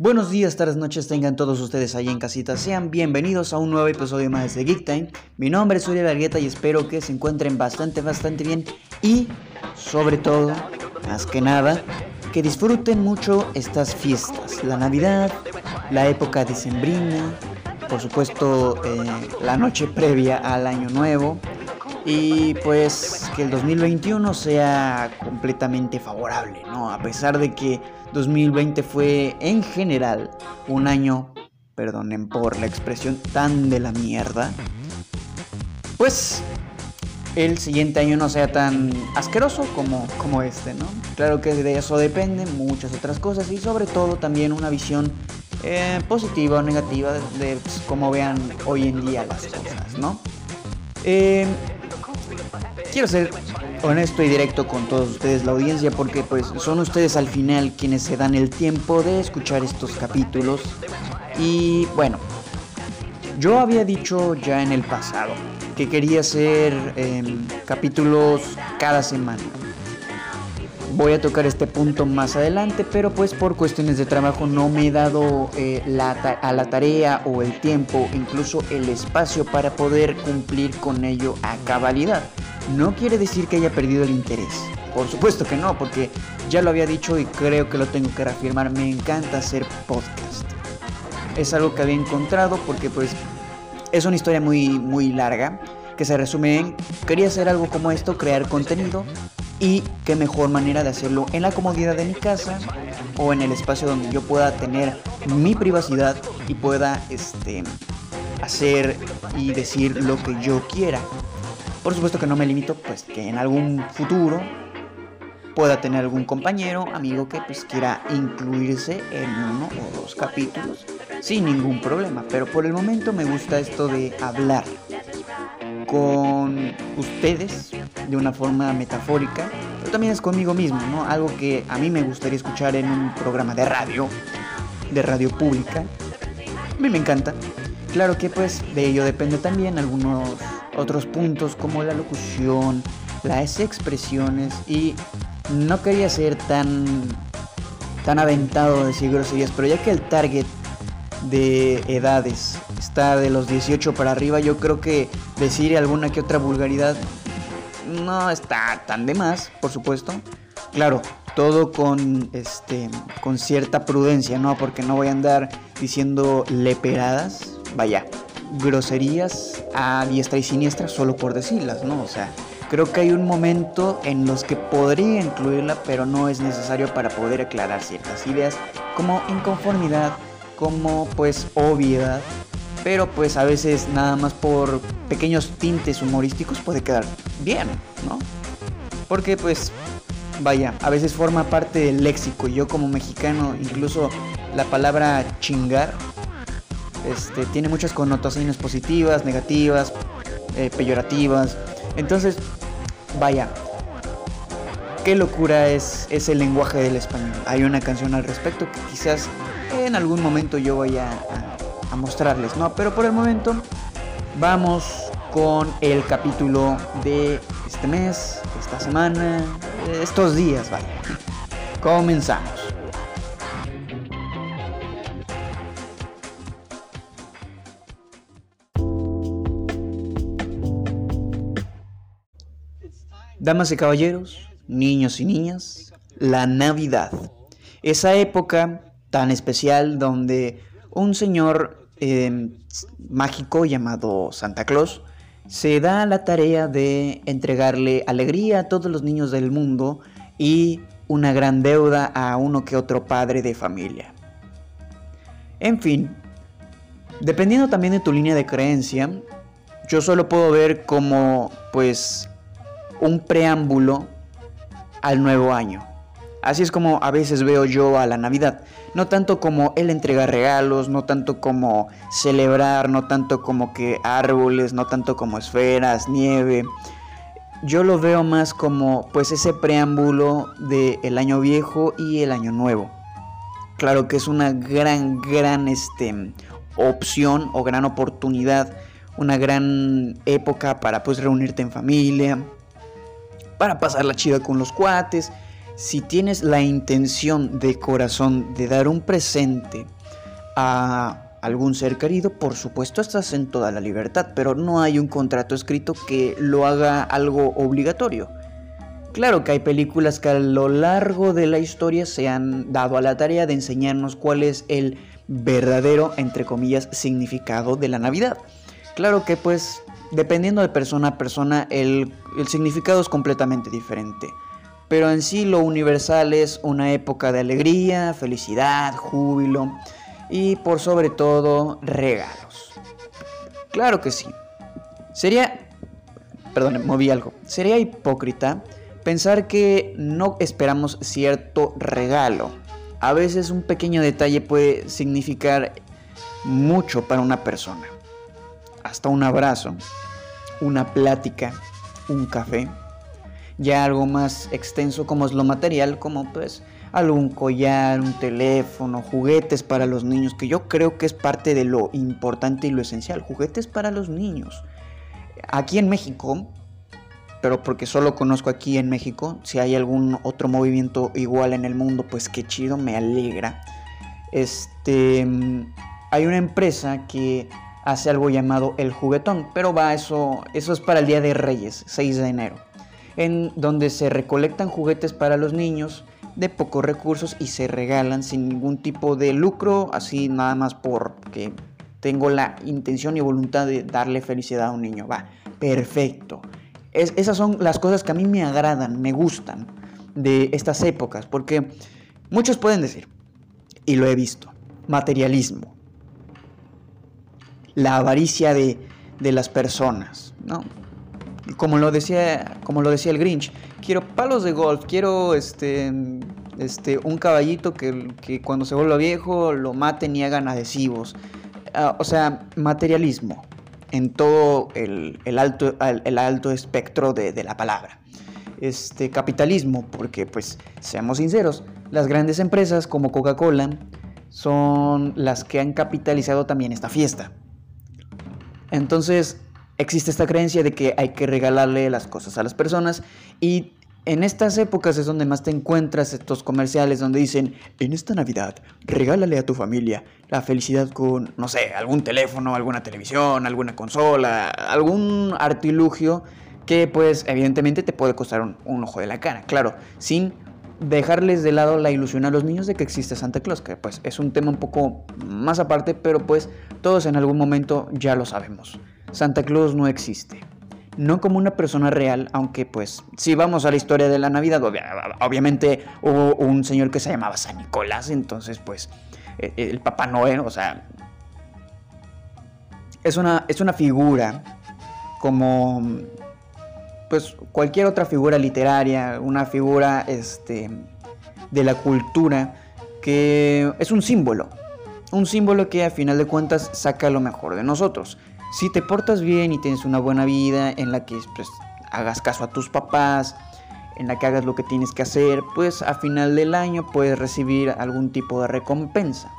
Buenos días, tardes, noches, tengan todos ustedes ahí en casita. Sean bienvenidos a un nuevo episodio más de Geek Time. Mi nombre es Uriel Argueta y espero que se encuentren bastante, bastante bien. Y, sobre todo, más que nada, que disfruten mucho estas fiestas. La Navidad, la época decembrina, por supuesto, eh, la noche previa al Año Nuevo. Y pues que el 2021 sea completamente favorable, ¿no? A pesar de que 2020 fue en general un año, perdonen por la expresión tan de la mierda, pues el siguiente año no sea tan asqueroso como, como este, ¿no? Claro que de eso dependen muchas otras cosas y sobre todo también una visión eh, positiva o negativa de, pues, cómo vean hoy en día las cosas, ¿no? Eh, quiero ser honesto y directo con todos ustedes, la audiencia, porque pues son ustedes al final quienes se dan el tiempo de escuchar estos capítulos. Y bueno, yo había dicho ya en el pasado que quería hacer em, capítulos cada semana. Voy a tocar este punto más adelante, pero pues por cuestiones de trabajo no me he dado eh, la a la tarea o el tiempo, incluso el espacio para poder cumplir con ello a cabalidad no quiere decir que haya perdido el interés. Por supuesto que no, porque ya lo había dicho y creo que lo tengo que reafirmar. Me encanta hacer podcast. Es algo que había encontrado porque pues es una historia muy, muy larga que se resume en quería hacer algo como esto, crear contenido y qué mejor manera de hacerlo en la comodidad de mi casa o en el espacio donde yo pueda tener mi privacidad y pueda este, hacer y decir lo que yo quiera. Por supuesto que no me limito, pues que en algún futuro pueda tener algún compañero, amigo que pues quiera incluirse en uno o dos capítulos sin ningún problema. Pero por el momento me gusta esto de hablar con ustedes de una forma metafórica, pero también es conmigo mismo, ¿no? Algo que a mí me gustaría escuchar en un programa de radio, de radio pública. A mí me encanta. Claro que pues de ello depende también algunos otros puntos como la locución, las expresiones y no quería ser tan tan aventado de decir groserías, pero ya que el target de edades está de los 18 para arriba, yo creo que decir alguna que otra vulgaridad no está tan de más, por supuesto. Claro, todo con este con cierta prudencia, ¿no? Porque no voy a andar diciendo leperadas, vaya, groserías a diestra y siniestra solo por decirlas, ¿no? O sea, creo que hay un momento en los que podría incluirla, pero no es necesario para poder aclarar ciertas ideas como inconformidad, como pues obviedad, pero pues a veces nada más por pequeños tintes humorísticos puede quedar bien, ¿no? Porque pues vaya, a veces forma parte del léxico. Yo como mexicano, incluso la palabra chingar este, tiene muchas connotaciones positivas, negativas, eh, peyorativas. Entonces, vaya, qué locura es, es el lenguaje del español. Hay una canción al respecto que quizás en algún momento yo a, a mostrarles, ¿no? Pero por el momento vamos con el capítulo de este mes, esta semana, estos días, vaya. Comenzamos. Damas y caballeros, niños y niñas, la Navidad. Esa época tan especial donde un señor em, mágico llamado Santa Claus se da la tarea de entregarle alegría a todos los niños del mundo y una gran deuda a uno que otro padre de familia. En fin, dependiendo también de tu línea de creencia, yo solo puedo ver como pues un preámbulo al nuevo año. Así es como a veces veo yo a la Navidad. No tanto como el entregar regalos, no tanto como celebrar, no tanto como que árboles, no tanto como esferas, nieve. Yo lo veo más como pues ese preámbulo del el año viejo y el año nuevo. Claro que es una gran, gran este, opción o gran oportunidad, una gran época para pues reunirte en familia, para pasar la chida con los cuates si tienes la intención de corazón de dar un presente a algún ser querido, por supuesto estás en toda la libertad, pero no hay un contrato escrito que lo haga algo obligatorio. Claro que hay películas que a lo largo de la historia se han dado a la tarea de enseñarnos cuál es el verdadero, entre comillas, significado de la Navidad. Claro que pues, dependiendo de persona a persona, el, el significado es completamente diferente. Pero en sí lo universal es una época de alegría, felicidad, júbilo y por sobre todo regalos. Claro que sí. Sería, perdón, moví algo. Sería hipócrita pensar que no esperamos cierto regalo. A veces un pequeño detalle puede significar mucho para una persona. Hasta un abrazo, una plática, un café. Ya algo más extenso como es lo material, como pues algún collar, un teléfono, juguetes para los niños, que yo creo que es parte de lo importante y lo esencial, juguetes para los niños. Aquí en México, pero porque solo conozco aquí en México, si hay algún otro movimiento igual en el mundo, pues qué chido, me alegra. Este, hay una empresa que hace algo llamado el juguetón, pero va, eso, eso es para el Día de Reyes, 6 de enero, en donde se recolectan juguetes para los niños de pocos recursos y se regalan sin ningún tipo de lucro, así nada más porque tengo la intención y voluntad de darle felicidad a un niño. Va, perfecto. esas son las cosas que a mí me agradan, me gustan de estas épocas, porque muchos pueden decir, y lo he visto, materialismo, la avaricia de, de las personas, ¿no? Como lo decía, como lo decía el Grinch, quiero palos de golf, quiero este, este, un caballito que, cuando se vuelva viejo lo maten y hagan adhesivos. Ah, o sea, materialismo en todo el, alto, el alto espectro de, la palabra. Este capitalismo, porque pues seamos sinceros, las grandes empresas como Coca-Cola son las que han capitalizado también esta fiesta. Entonces, existe esta creencia de que hay que regalarle las cosas a las personas y en estas épocas es donde más te encuentras estos comerciales donde dicen, en esta Navidad, regálale a tu familia la felicidad con, no sé, algún teléfono, alguna televisión, alguna consola, algún artilugio que pues evidentemente te puede costar un, ojo de la cara, claro, sin dejarles de lado la ilusión a los niños de que existe Santa Claus, que pues es un tema un poco más aparte, pero pues todos en algún momento ya lo sabemos. Santa Claus no existe. No como una persona real, aunque pues si vamos a la historia de la Navidad, obviamente hubo un señor que se llamaba San Nicolás, entonces pues e, e, el Papá Noel, o sea, es una, es una figura como pues cualquier otra figura literaria, una figura este, de la cultura que es un símbolo, un símbolo que a final de cuentas saca lo mejor de nosotros. Si te portas bien y tienes una buena vida en la que pues, hagas caso a tus papás, en la que hagas lo que tienes que hacer, pues a final del año puedes recibir algún tipo de recompensa.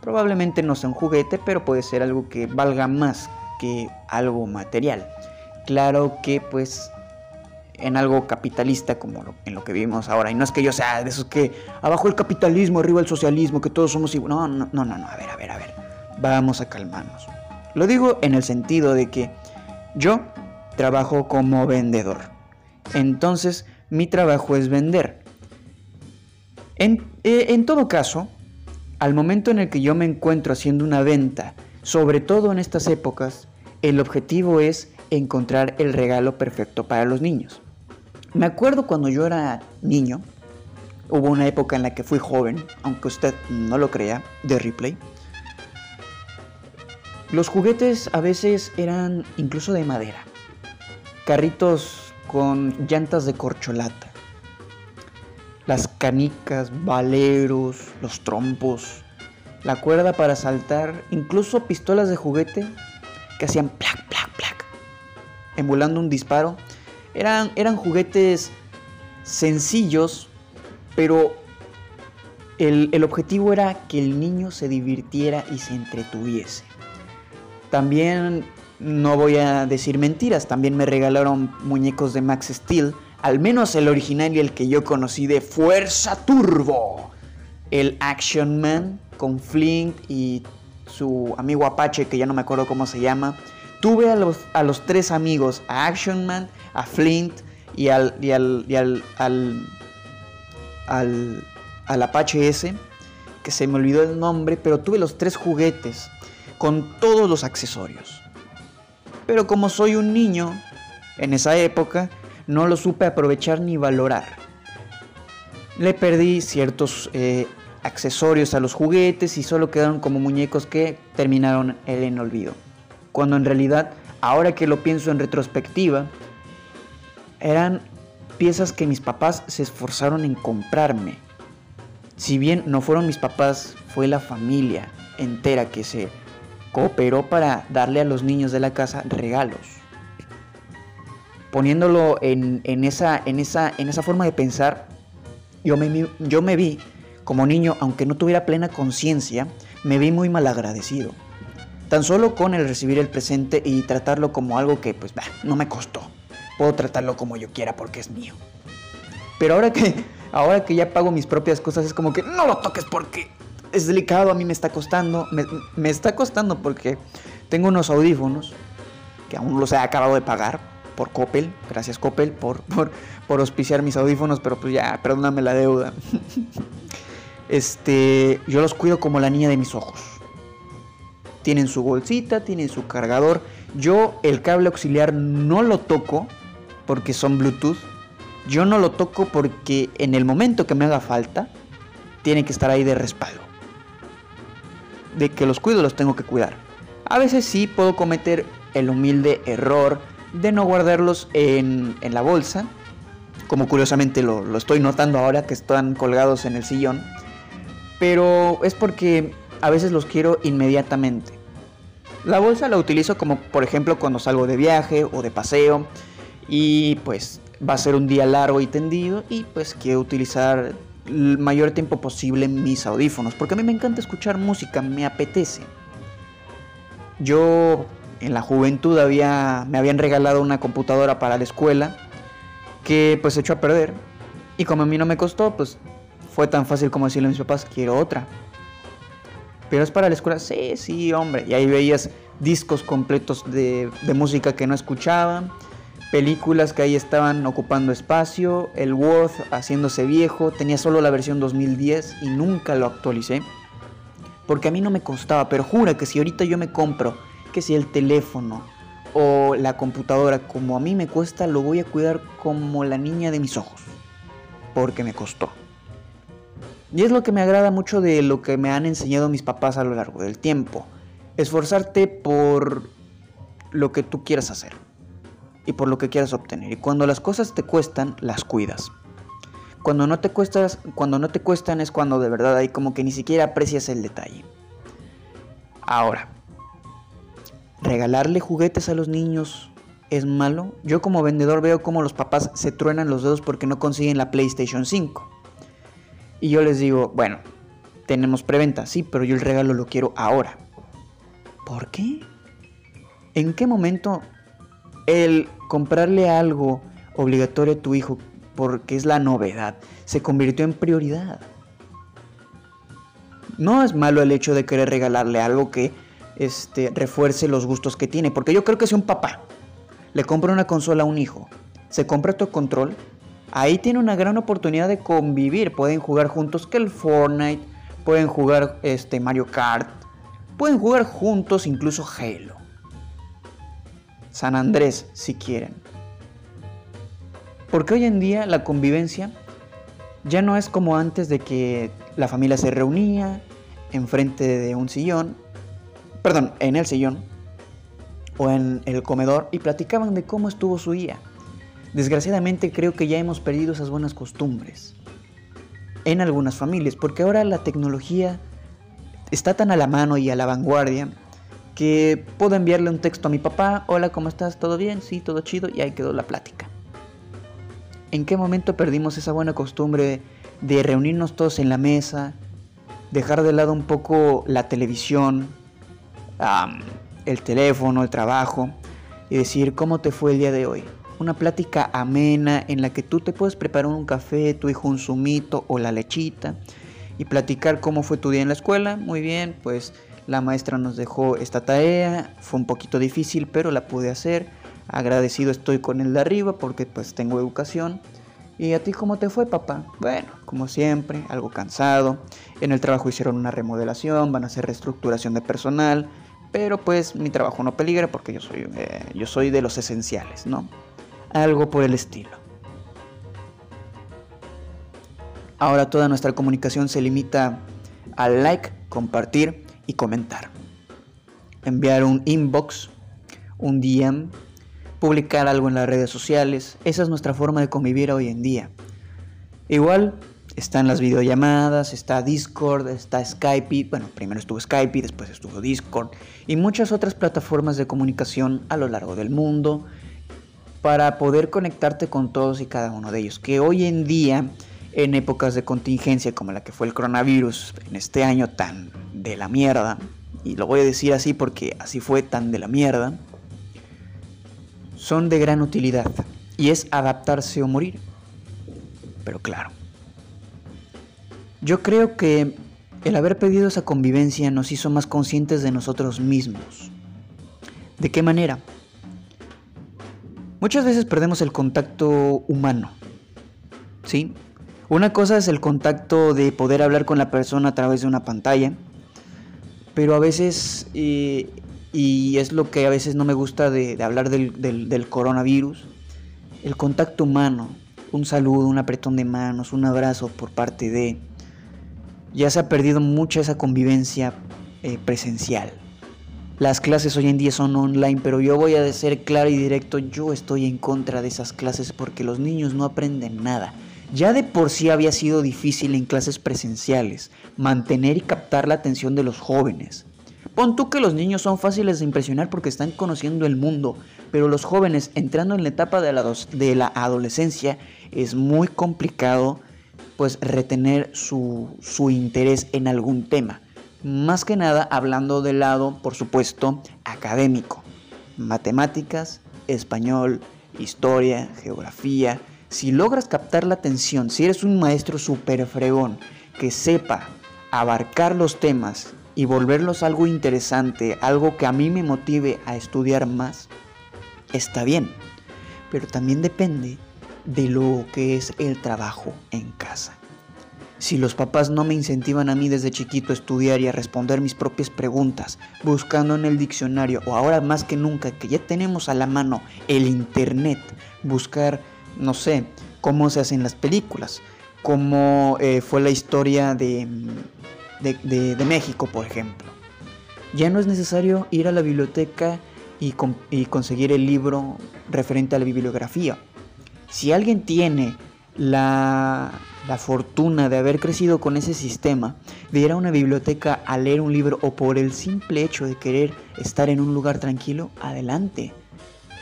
Probablemente no sea un juguete, pero puede ser algo que valga más que algo material. Claro que pues en algo capitalista como en lo que vivimos ahora. Y no es que yo sea de esos que abajo el capitalismo, arriba el socialismo, que todos somos iguales. No, no, no, no, no, a ver, a ver, a ver. Vamos a calmarnos. Lo digo en el sentido de que yo trabajo como vendedor. Entonces, mi trabajo es vender. En, eh, en, todo caso, al momento en el que yo me encuentro haciendo una venta, sobre todo en estas épocas, el objetivo es encontrar el regalo perfecto para los niños. Me acuerdo cuando yo era niño, hubo una época en la que fui joven, aunque usted no lo crea, de replay. Los juguetes a veces eran incluso de madera. Carritos con llantas de corcholata. Las canicas, valeros, los trompos, la cuerda para saltar, incluso pistolas de juguete que hacían plac, plac, plac, emulando un disparo. Eran, eran juguetes sencillos, pero el, el objetivo era que el niño se divirtiera y se entretuviese. También no voy a decir mentiras, también me regalaron muñecos de Max Steel, al menos el original y el que yo conocí de Fuerza Turbo. El Action Man con Flint y su amigo Apache, que ya no me acuerdo cómo se llama. Tuve a los, a los tres amigos, a Action Man, a Flint y al, y al, y al, al, al, al Apache ese, que se me olvidó el nombre, pero tuve los tres juguetes con todos los accesorios. Pero como soy un niño, en esa época, no lo supe aprovechar ni valorar. Le perdí ciertos eh, accesorios a los juguetes y solo quedaron como muñecos que terminaron en olvido. Cuando en realidad, ahora que lo pienso en retrospectiva, eran piezas que mis papás se esforzaron en comprarme. Si bien no fueron mis papás, fue la familia entera que se cooperó para darle a los niños de la casa regalos. Poniéndolo en, esa, en, esa, en esa forma de pensar, yo me, yo me vi como niño, aunque no tuviera plena conciencia, me vi muy mal agradecido. Tan solo con el recibir el presente y tratarlo como algo que pues no me costó. Puedo tratarlo como yo quiera porque es mío. Pero ahora que, ahora que ya pago mis propias cosas es como que no lo toques porque es delicado, a mí me está costando, me, está costando porque tengo unos audífonos que aún los he acabado de pagar por Coppel, gracias Coppel por, por, por auspiciar mis audífonos, pero pues ya, perdóname la deuda. este, yo los cuido como la niña de mis ojos. Tienen su bolsita, tienen su cargador. Yo el cable auxiliar no lo toco porque son Bluetooth. Yo no lo toco porque en el momento que me haga falta, tiene que estar ahí de respaldo de que los cuido, los tengo que cuidar. A veces sí puedo cometer el humilde error de no guardarlos en, la bolsa, como curiosamente lo, lo, estoy notando ahora que están colgados en el sillón, pero es porque a veces los quiero inmediatamente. La bolsa la utilizo como por ejemplo cuando salgo de viaje o de paseo y pues va a ser un día largo y tendido y pues quiero utilizar el mayor tiempo posible mis audífonos, porque a mí me encanta escuchar música, me apetece. Yo en la juventud había, me habían regalado una computadora para la escuela que pues echó a perder y como a mí no me costó, pues fue tan fácil como decirle a mis papás, quiero otra. Pero es para la escuela, sí, sí, hombre. Y ahí veías discos completos de, de música que no escuchaba películas que ahí estaban ocupando espacio, el Word haciéndose viejo, tenía solo la versión 2010 y nunca lo actualicé. Porque a mí no me costaba, pero jura que si ahorita yo me compro, que si el teléfono o la computadora como a mí me cuesta, lo voy a cuidar como la niña de mis ojos. Porque me costó. Y es lo que me agrada mucho de lo que me han enseñado mis papás a lo largo del tiempo. Esforzarte por lo que tú quieras hacer y por lo que quieras obtener. Y cuando las cosas te cuestan, las cuidas. Cuando no te cuestas, cuando no te cuestan es cuando de verdad hay como que ni siquiera aprecias el detalle. Ahora, regalarle juguetes a los niños es malo. Yo como vendedor veo como los papás se truenan los dedos porque no consiguen la PlayStation 5. Y yo les digo, bueno, tenemos preventa, sí, pero yo el regalo lo quiero ahora. ¿Por qué? ¿En qué momento el comprarle algo obligatorio a tu hijo porque es la novedad se convirtió en prioridad. No es malo el hecho de querer regalarle algo que este, refuerce los gustos que tiene, porque yo creo que si un papá le compra una consola a un hijo, se compra tu control, ahí tiene una gran oportunidad de convivir. Pueden jugar juntos que el Fortnite, pueden jugar este, Mario Kart, pueden jugar juntos incluso Halo. San Andrés, si quieren. Porque hoy en día la convivencia ya no es como antes de que la familia se reunía enfrente de un sillón, perdón, en el sillón o en el comedor y platicaban de cómo estuvo su día. Desgraciadamente creo que ya hemos perdido esas buenas costumbres en algunas familias, porque ahora la tecnología está tan a la mano y a la vanguardia que puedo enviarle un texto a mi papá, hola, ¿cómo estás? ¿Todo bien? Sí, todo chido, y ahí quedó la plática. ¿En qué momento perdimos esa buena costumbre de reunirnos todos en la mesa, dejar de lado un poco la televisión, el teléfono, el trabajo, y decir, ¿cómo te fue el día de hoy? una plática amena en la que tú te puedes preparar un café, tu hijo un zumito o la lechita y platicar cómo fue tu día en la escuela. Muy bien, pues la maestra nos dejó esta tarea, fue un poquito difícil, pero la pude hacer. Agradecido estoy con el de arriba porque pues tengo educación. ¿Y a ti cómo te fue, papá? Bueno, como siempre, algo cansado. En el trabajo hicieron una remodelación, van a hacer reestructuración de personal, pero pues mi trabajo no peligra porque yo soy, eh, yo soy de los esenciales, ¿no? Algo por el estilo. Ahora toda nuestra comunicación se limita al like, compartir y comentar. Enviar un inbox, un DM, publicar algo en las redes sociales. Esa es nuestra forma de convivir hoy en día. Igual están las videollamadas, está Discord, está Skype. Bueno, primero estuvo Skype, después estuvo Discord y muchas otras plataformas de comunicación a lo largo del mundo para poder conectarte con todos y cada uno de ellos. Que hoy en día, en épocas de contingencia como la que fue el coronavirus, en este año tan de la mierda, y lo voy a decir así porque así fue tan de la mierda, son de gran utilidad y es adaptarse o morir. Pero claro, yo creo que el haber pedido esa convivencia nos hizo más conscientes de nosotros mismos. ¿De qué manera? Muchas veces perdemos el contacto humano. ¿Sí? Una cosa es el contacto de poder hablar con la persona a través de una pantalla, pero a veces eh, y es lo que a veces no me gusta de, hablar del, coronavirus, el contacto humano, un saludo, un apretón de manos, un abrazo por parte de... Ya se ha perdido mucha esa convivencia eh, presencial. Las clases hoy en día son online, pero yo voy a ser claro y directo, yo estoy en contra de esas clases porque los niños no aprenden nada. Ya de por sí había sido difícil en clases presenciales mantener y captar la atención de los jóvenes. Pon tú que los niños son fáciles de impresionar porque están conociendo el mundo, pero los jóvenes entrando en la etapa de la, adolescencia es muy complicado pues retener su interés en algún tema. Más que nada hablando del lado, por supuesto, académico. Matemáticas, español, historia, geografía. Si logras captar la atención, si eres un maestro súper fregón que sepa abarcar los temas y volverlos algo interesante, algo que a mí me motive a estudiar más, está bien. Pero también depende de lo que es el trabajo en casa. Si los papás no me incentivan a mí desde chiquito a estudiar y a responder mis propias preguntas, buscando en el diccionario o ahora más que nunca que ya tenemos a la mano el internet, buscar, no sé, cómo se hacen las películas, cómo eh, fue la historia de de, México, por ejemplo. Ya no es necesario ir a la biblioteca y, conseguir el libro referente a la bibliografía. Si alguien tiene la, la, fortuna de haber crecido con ese sistema, de ir a una biblioteca a leer un libro o por el simple hecho de querer estar en un lugar tranquilo, adelante.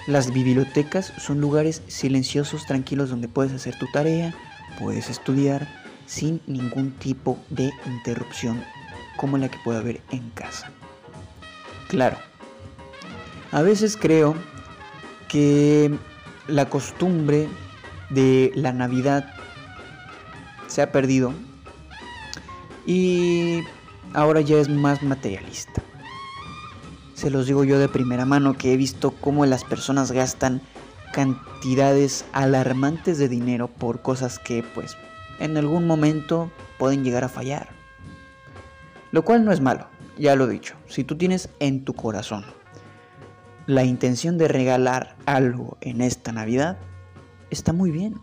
Las bibliotecas son lugares silenciosos, tranquilos, donde puedes hacer tu tarea, puedes estudiar, sin ningún tipo de interrupción como la que puede haber en casa. Claro, a veces creo que la costumbre de la Navidad se ha perdido y ahora ya es más materialista. Se los digo yo de primera mano que he visto cómo las personas gastan cantidades alarmantes de dinero por cosas que pues en algún momento pueden llegar a fallar. Lo cual no es malo, ya lo he dicho. Si tú tienes en tu corazón la intención de regalar algo en esta Navidad, está muy bien.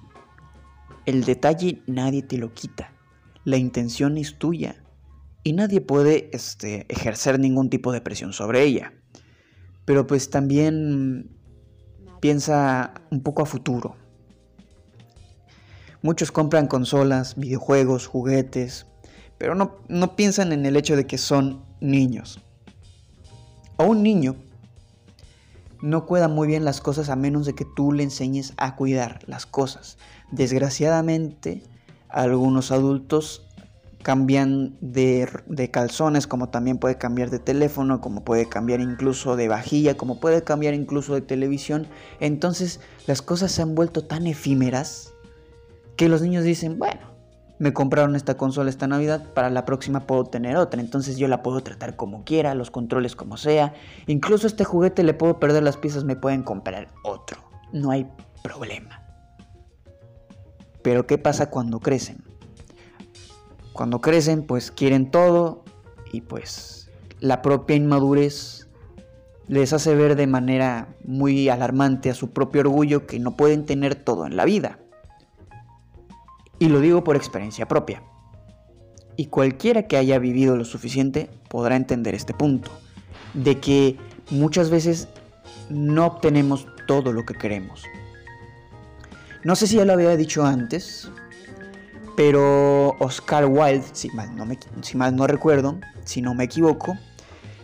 El detalle nadie te lo quita. La intención es tuya y nadie puede este, ejercer ningún tipo de presión sobre ella. Pero pues también piensa un poco a futuro. Muchos compran consolas, videojuegos, juguetes, pero no, no piensan en el hecho de que son niños. O un niño no cuida muy bien las cosas a menos de que tú le enseñes a cuidar las cosas. Desgraciadamente, algunos adultos cambian de, de, calzones, como también puede cambiar de teléfono, como puede cambiar incluso de vajilla, como puede cambiar incluso de televisión. Entonces las cosas se han vuelto tan efímeras que los niños dicen, bueno, me compraron esta consola esta Navidad, para la próxima puedo tener otra, entonces yo la puedo tratar como quiera, los controles como sea, incluso este juguete le puedo perder las piezas, me pueden comprar otro, no hay problema. Pero ¿qué pasa cuando crecen? Cuando crecen pues quieren todo y pues la propia inmadurez les hace ver de manera muy alarmante a su propio orgullo que no pueden tener todo en la vida. Y lo digo por experiencia propia. Y cualquiera que haya vivido lo suficiente podrá entender este punto, de que muchas veces no obtenemos todo lo que queremos. No sé si ya lo había dicho antes, pero Oscar Wilde, si mal no, recuerdo, si no me equivoco,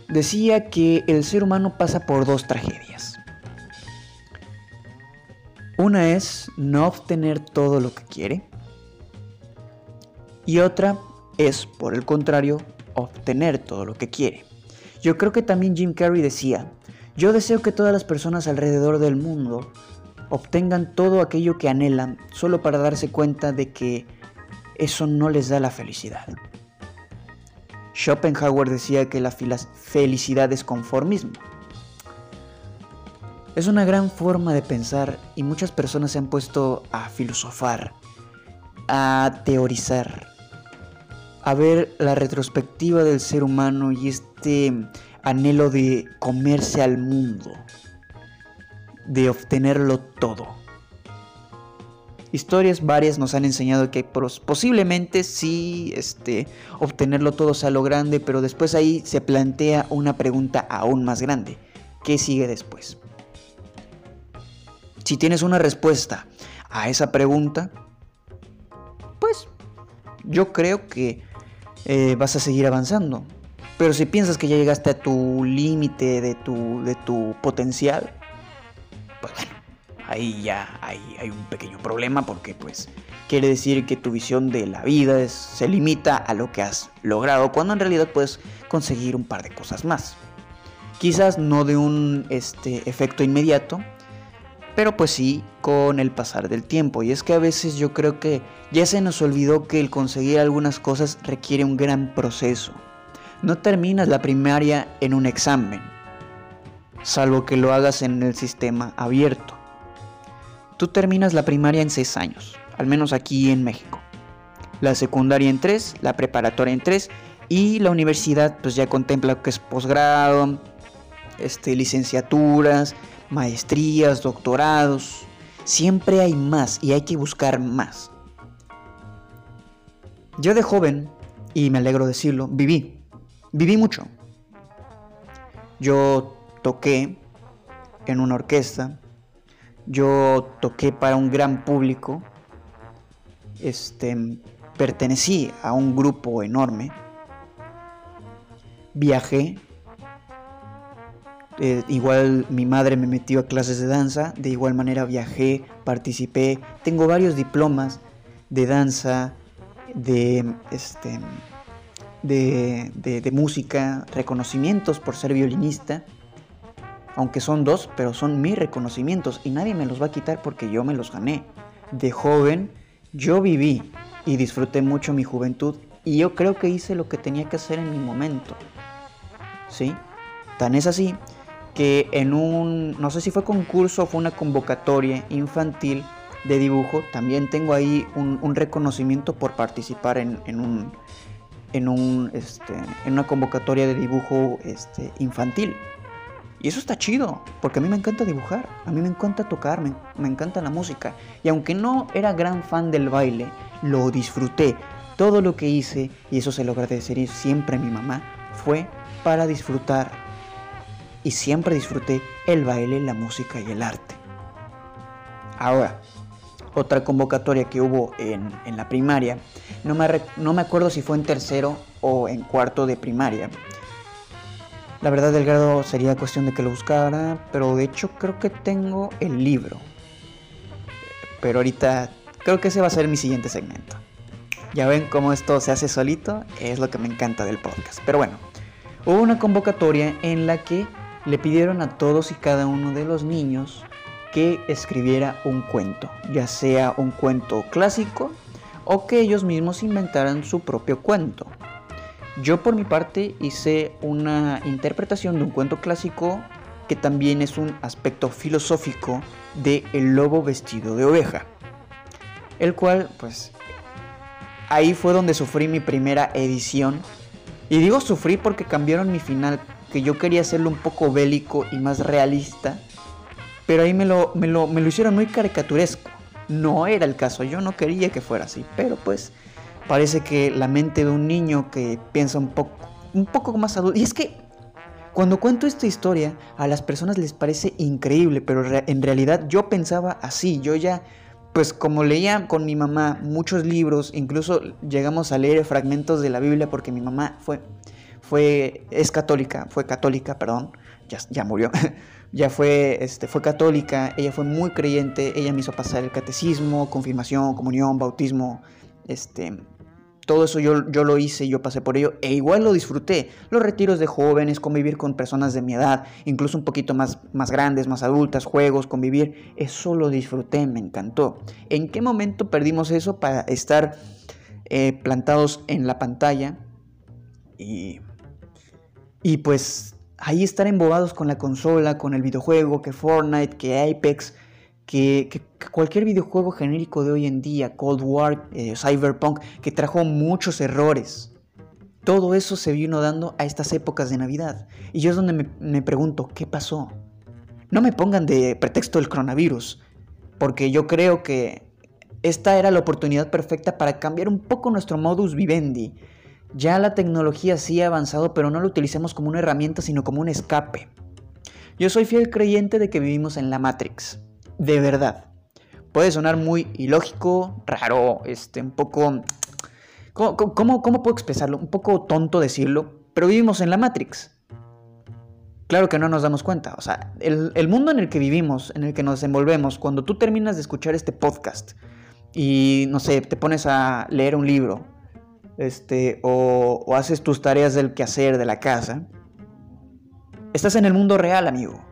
decía que el ser humano pasa por dos tragedias. Una es no obtener todo lo que quiere y otra es, por el contrario, obtener todo lo que quiere. Yo creo que también Jim Carrey decía, yo deseo que todas las personas alrededor del mundo obtengan todo aquello que anhelan solo para darse cuenta de que eso no les da la felicidad. Schopenhauer decía que la felicidad es conformismo. Es una gran forma de pensar y muchas personas se han puesto a filosofar, a teorizar, a ver la retrospectiva del ser humano y este anhelo de comerse al mundo, de obtenerlo todo. Historias varias nos han enseñado que posiblemente sí este, obtenerlo todo sea lo grande, pero después ahí se plantea una pregunta aún más grande. ¿Qué sigue después? Si tienes una respuesta a esa pregunta, pues yo creo que eh, vas a seguir avanzando. Pero si piensas que ya llegaste a tu límite de tu, de tu potencial, pues bueno, ahí ya hay, un pequeño problema porque pues quiere decir que tu visión de la vida se limita a lo que has logrado, cuando en realidad puedes conseguir un par de cosas más. Quizás no de un este, efecto inmediato, pero pues sí con el pasar del tiempo. Y es que a veces yo creo que ya se nos olvidó que el conseguir algunas cosas requiere un gran proceso. No terminas la primaria en un examen, salvo que lo hagas en el sistema abierto. Tú terminas la primaria en 6 años, al menos aquí en México. La secundaria en 3, la preparatoria en 3 y la universidad pues ya contempla que es posgrado, este, licenciaturas, maestrías, doctorados. Siempre hay más y hay que buscar más. Yo de joven, y me alegro decirlo, viví. Viví mucho. Yo toqué en una orquesta. Yo toqué para un gran público. Este, pertenecí a un grupo enorme. Viajé eh, igual mi madre me metió a clases de danza, de igual manera viajé, participé, tengo varios diplomas de danza, de, este, de, de música, reconocimientos por ser violinista, aunque son dos, pero son mis reconocimientos y nadie me los va a quitar porque yo me los gané. De joven yo viví y disfruté mucho mi juventud y yo creo que hice lo que tenía que hacer en mi momento. ¿Sí? Tan es así que en un, no sé si fue concurso o fue una convocatoria infantil de dibujo, también tengo ahí un, reconocimiento por participar en, un, en, un, este, en una convocatoria de dibujo este, infantil. Y eso está chido, porque a mí me encanta dibujar, a mí me encanta tocar, me, me encanta la música. Y aunque no era gran fan del baile, lo disfruté. Todo lo que hice, y eso se lo agradeceré siempre a mi mamá, fue para disfrutar y siempre disfruté el baile, la música y el arte. Ahora, otra convocatoria que hubo en, la primaria, no me, no me acuerdo si fue en tercero o en cuarto de primaria. La verdad del grado sería cuestión de que lo buscara, pero de hecho creo que tengo el libro. Pero ahorita creo que ese va a ser mi siguiente segmento. Ya ven cómo esto se hace solito, es lo que me encanta del podcast. Pero bueno, hubo una convocatoria en la que le pidieron a todos y cada uno de los niños que escribiera un cuento, ya sea un cuento clásico o que ellos mismos inventaran su propio cuento. Yo por mi parte hice una interpretación de un cuento clásico que también es un aspecto filosófico de El lobo vestido de oveja, el cual pues ahí fue donde sufrí mi primera edición. Y digo sufrí porque cambiaron mi final, que yo quería hacerlo un poco bélico y más realista, pero ahí me lo, me lo, me lo hicieron muy caricaturesco. No era el caso, yo no quería que fuera así, pero pues parece que la mente de un niño que piensa un poco, un poco más adulto. Y es que cuando cuento esta historia, a las personas les parece increíble, pero en realidad yo pensaba así, yo ya pues como leía con mi mamá muchos libros, incluso llegamos a leer fragmentos de la Biblia porque mi mamá fue, fue, es católica, fue católica, perdón, ya, ya murió, ya fue, este, fue católica, ella fue muy creyente, ella me hizo pasar el catecismo, confirmación, comunión, bautismo, este, todo eso yo, yo lo hice, yo pasé por ello e igual lo disfruté. Los retiros de jóvenes, convivir con personas de mi edad, incluso un poquito más, más grandes, más adultas, juegos, convivir, eso lo disfruté, me encantó. ¿En qué momento perdimos eso para estar eh, plantados en la pantalla? Y, y pues ahí estar embobados con la consola, con el videojuego, que Fortnite, que Apex, que, cualquier videojuego genérico de hoy en día, Cold War, eh, Cyberpunk, que trajo muchos errores. Todo eso se vino dando a estas épocas de Navidad. Y yo es donde me, me pregunto, ¿qué pasó? No me pongan de pretexto el coronavirus, porque yo creo que esta era la oportunidad perfecta para cambiar un poco nuestro modus vivendi. Ya la tecnología sí ha avanzado, pero no la utilicemos como una herramienta, sino como un escape. Yo soy fiel creyente de que vivimos en la Matrix de verdad. Puede sonar muy ilógico, raro, este, un poco... ¿Cómo, puedo expresarlo? Un poco tonto decirlo, pero vivimos en la Matrix. Claro que no nos damos cuenta. O sea, el, mundo en el que vivimos, en el que nos desenvolvemos, cuando tú terminas de escuchar este podcast y, no sé, te pones a leer un libro, este, o, o haces tus tareas del quehacer de la casa, estás en el mundo real, amigo.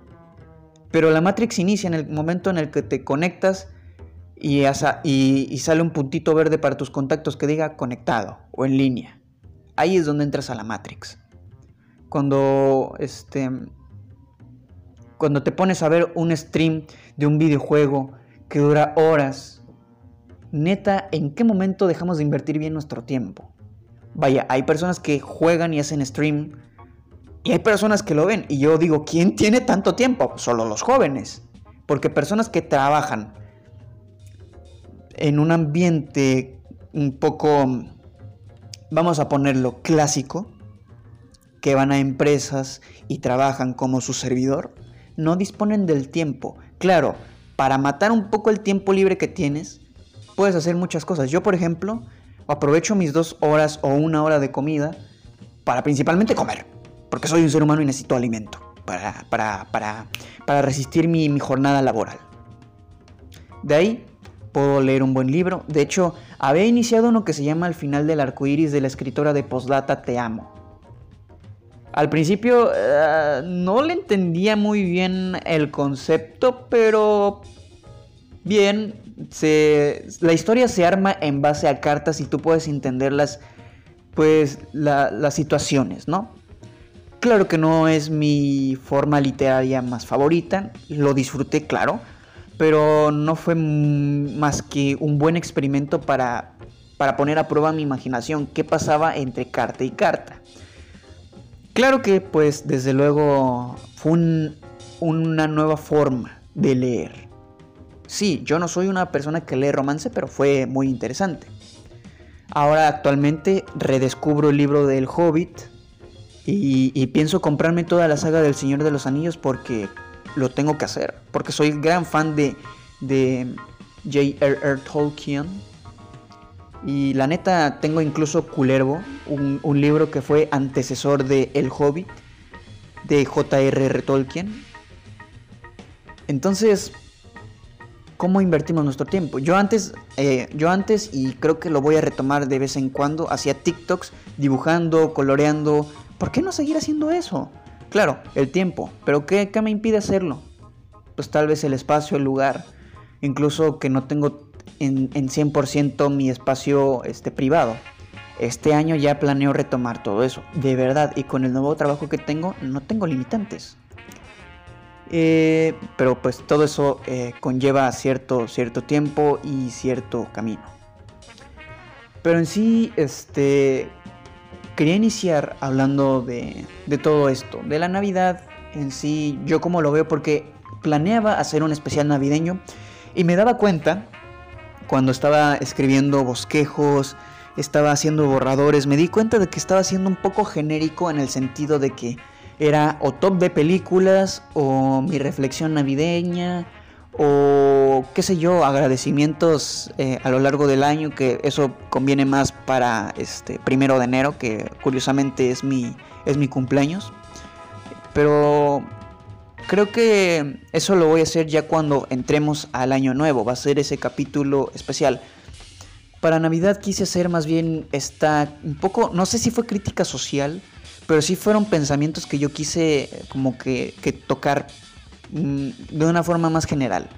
Pero la Matrix inicia en el momento en el que te conectas y, sale un puntito verde para tus contactos que diga conectado o en línea. Ahí es donde entras a la Matrix. Cuando este cuando te pones a ver un stream de un videojuego que dura horas, neta, ¿en qué momento dejamos de invertir bien nuestro tiempo? Vaya, hay personas que juegan y hacen stream y hay personas que lo ven. Y yo digo, ¿quién tiene tanto tiempo? Solo los jóvenes. Porque personas que trabajan en un ambiente un poco, vamos a ponerlo, clásico, que van a empresas y trabajan como su servidor, no disponen del tiempo. Claro, para matar un poco el tiempo libre que tienes, puedes hacer muchas cosas. Yo, por ejemplo, aprovecho mis dos horas o una hora de comida para principalmente comer porque soy un ser humano y necesito alimento para, para, resistir mi, mi, jornada laboral. De ahí puedo leer un buen libro. De hecho, había iniciado uno que se llama El final del arco iris de la escritora de Postdata Te Amo. Al principio eh, no le entendía muy bien el concepto, pero bien, se, la historia se arma en base a cartas y tú puedes entenderlas, pues las situaciones, ¿no? Claro que no es mi forma literaria más favorita, lo disfruté, claro, pero no fue más que un buen experimento para, para poner a prueba mi imaginación, qué pasaba entre carta y carta. Claro que pues desde luego fue una nueva forma de leer. Sí, yo no soy una persona que lee romance, pero fue muy interesante. Ahora actualmente redescubro el libro del Hobbit, y, pienso comprarme toda la saga del Señor de los Anillos porque lo tengo que hacer. Porque soy gran fan de, de J.R.R. Tolkien. Y la neta, tengo incluso Culervo, un, libro que fue antecesor de El Hobbit, de J.R.R. Tolkien. Entonces, cómo invertimos nuestro tiempo. Yo antes, eh, yo antes, y creo que lo voy a retomar de vez en cuando, hacía TikToks dibujando, coloreando. ¿Por qué no seguir haciendo eso? Claro, el tiempo, pero ¿qué, me impide hacerlo? Pues tal vez el espacio, el lugar, incluso que no tengo en, en 100% mi espacio este, privado. Este año ya planeo retomar todo eso, de verdad, y con el nuevo trabajo que tengo no tengo limitantes. Eh, pero pues todo eso eh, conlleva cierto, cierto tiempo y cierto camino. Pero en sí, este, quería iniciar hablando de, de todo esto, de la Navidad en sí, yo como lo veo, porque planeaba hacer un especial navideño y me daba cuenta cuando estaba escribiendo bosquejos, estaba haciendo borradores, me di cuenta de que estaba siendo un poco genérico en el sentido de que era o top de películas o mi reflexión navideña o qué sé yo, agradecimientos eh, a lo largo del año, que eso conviene más para este primero de enero, que curiosamente es mi, es mi cumpleaños. Pero creo que eso lo voy a hacer ya cuando entremos al año nuevo, va a ser ese capítulo especial. Para Navidad quise hacer más bien esta, un poco, no sé si fue crítica social, pero sí fueron pensamientos que yo quise como que, tocar mm, de una forma más general.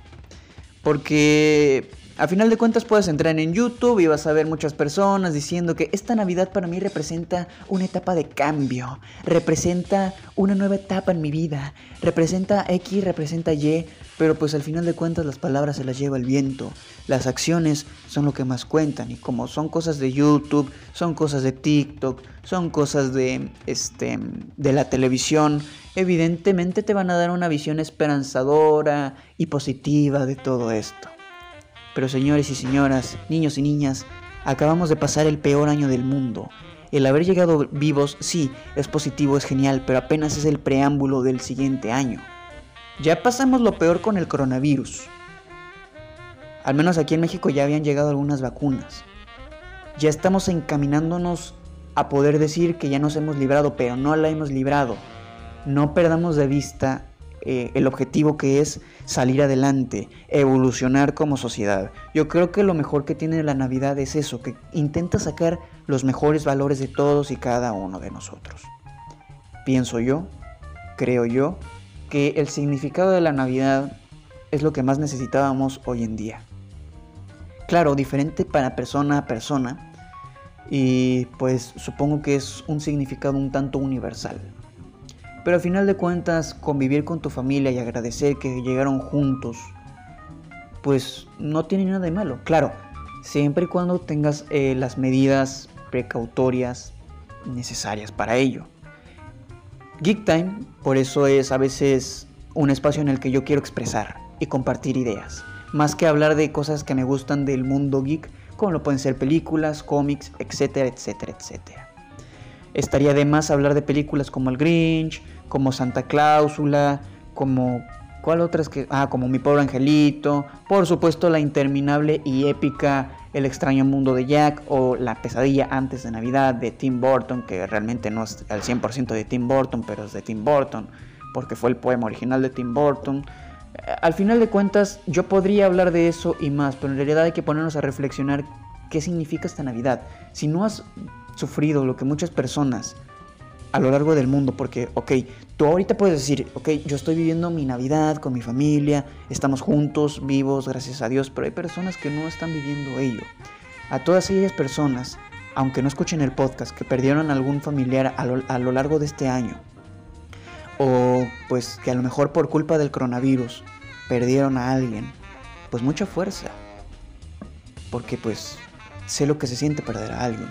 Porque a final de cuentas puedes entrar en YouTube y vas a ver muchas personas diciendo que esta Navidad para mí representa una etapa de cambio, representa una nueva etapa en mi vida, representa X, representa Y, pero pues al final de cuentas las palabras se las lleva el viento, las acciones son lo que más cuentan y como son cosas de YouTube, son cosas de TikTok, son cosas de este de la televisión, evidentemente te van a dar una visión esperanzadora y positiva de todo esto. Pero señores y señoras, niños y niñas, acabamos de pasar el peor año del mundo. El haber llegado vivos, sí, es positivo, es genial, pero apenas es el preámbulo del siguiente año. Ya pasamos lo peor con el coronavirus. Al menos aquí en México ya habían llegado algunas vacunas. Ya estamos encaminándonos a poder decir que ya nos hemos librado, pero no la hemos librado. No perdamos de vista eh, el objetivo que es salir adelante, evolucionar como sociedad. Yo creo que lo mejor que tiene la Navidad es eso, que intenta sacar los mejores valores de todos y cada uno de nosotros. Pienso yo, creo yo, que el significado de la Navidad es lo que más necesitábamos hoy en día. Claro, diferente para persona a persona y pues supongo que es un significado un tanto universal. Pero al final de cuentas, convivir con tu familia y agradecer que llegaron juntos, pues no tiene nada de malo. Claro, siempre y cuando tengas eh, las medidas precautorias necesarias para ello. Geek Time, por eso es a veces un espacio en el que yo quiero expresar y compartir ideas, más que hablar de cosas que me gustan del mundo geek, como lo pueden ser películas, cómics, etcétera, etcétera, etcétera. Estaría de más hablar de películas como El Grinch, como Santa Cláusula, como ¿cuál otras que ah, como Mi pobre angelito, por supuesto la interminable y épica el extraño mundo de Jack o La pesadilla antes de Navidad de Tim Burton, que realmente no es al 100% de Tim Burton, pero es de Tim Burton, porque fue el poema original de Tim Burton. Eh, al final de cuentas, yo podría hablar de eso y más, pero en realidad hay que ponernos a reflexionar qué significa esta Navidad. Si no has sufrido lo que muchas personas a lo largo del mundo, porque, ok, tú ahorita puedes decir, ok, yo estoy viviendo mi Navidad con mi familia, estamos juntos, vivos, gracias a Dios, pero hay personas que no están viviendo ello. A todas aquellas personas, aunque no escuchen el podcast, que perdieron algún familiar a lo, a lo largo de este año, o pues que a lo mejor por culpa del coronavirus perdieron a alguien, pues mucha fuerza, porque pues sé lo que se siente perder a alguien.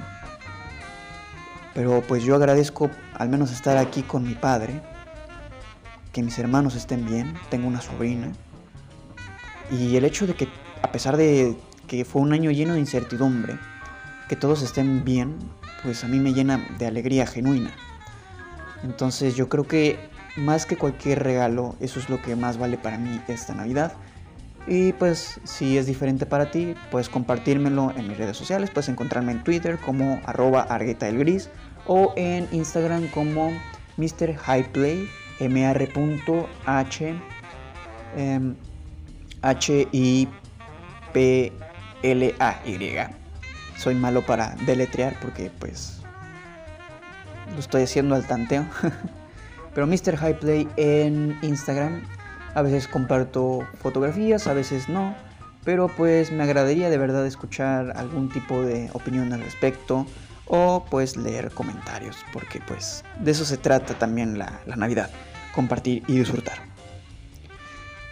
Pero pues yo agradezco al menos estar aquí con mi padre, que mis hermanos estén bien, tengo una sobrina. Y el hecho de que a pesar de que fue un año lleno de incertidumbre, que todos estén bien, pues a mí me llena de alegría genuina. Entonces yo creo que más que cualquier regalo, eso es lo que más vale para mí esta Navidad. Y pues si es diferente para ti, puedes compartírmelo en mis redes sociales, puedes encontrarme en Twitter como arroba argueta o en Instagram como Mr. Highplay, mr.h, h i P-L-A-Y. Soy malo para deletrear porque pues lo estoy haciendo al tanteo. Pero Mr. Highplay en Instagram. A veces comparto fotografías, a veces no. Pero pues me agradaría de verdad escuchar algún tipo de opinión al respecto. O pues leer comentarios. Porque pues de eso se trata también la, la Navidad. Compartir y disfrutar.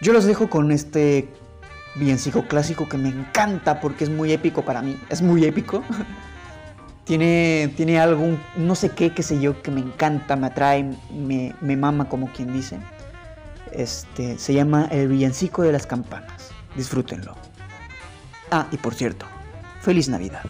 Yo los dejo con este villancico clásico que me encanta porque es muy épico para mí. Es muy épico. tiene, tiene algo, no sé qué, qué sé yo, que me encanta, me atrae, me, me mama como quien dice. Este, se llama El villancico de las campanas. Disfrútenlo. Ah, y por cierto, feliz Navidad.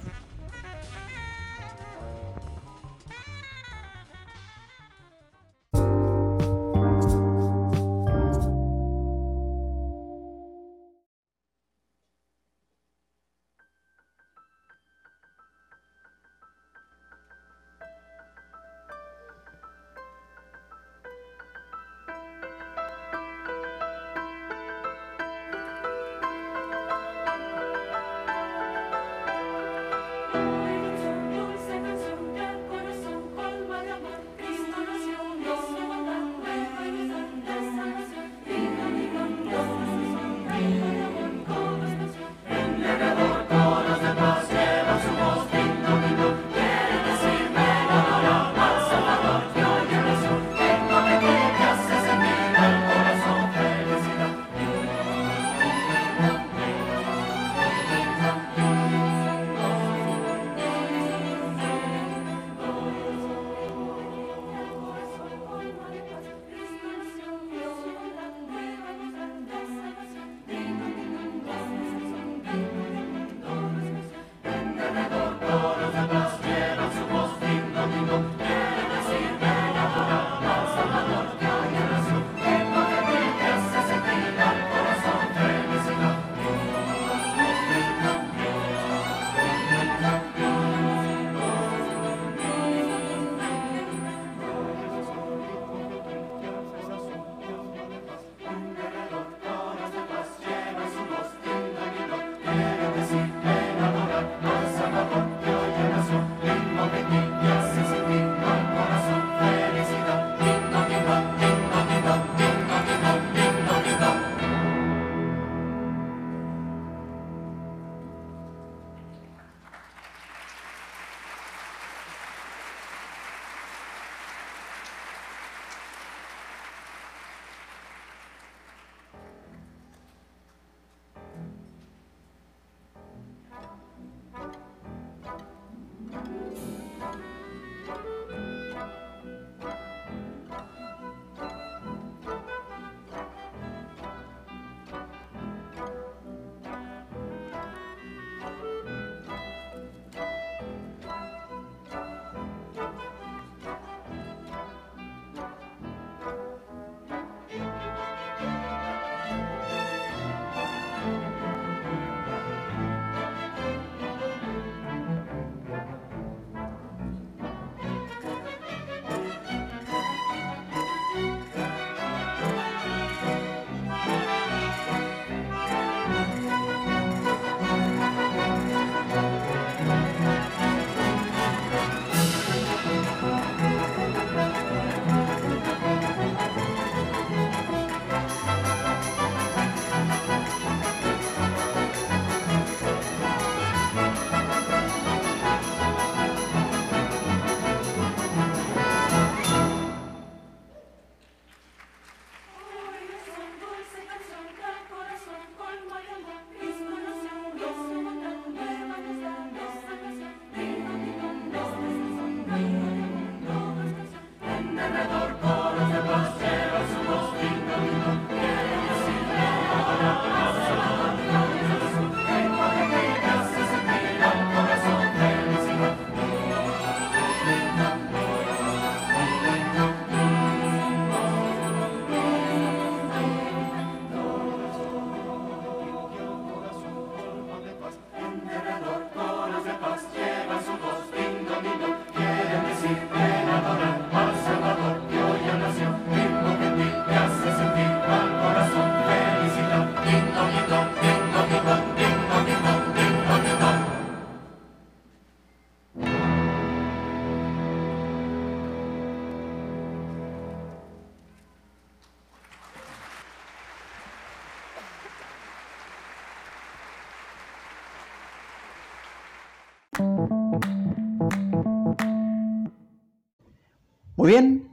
Muy bien.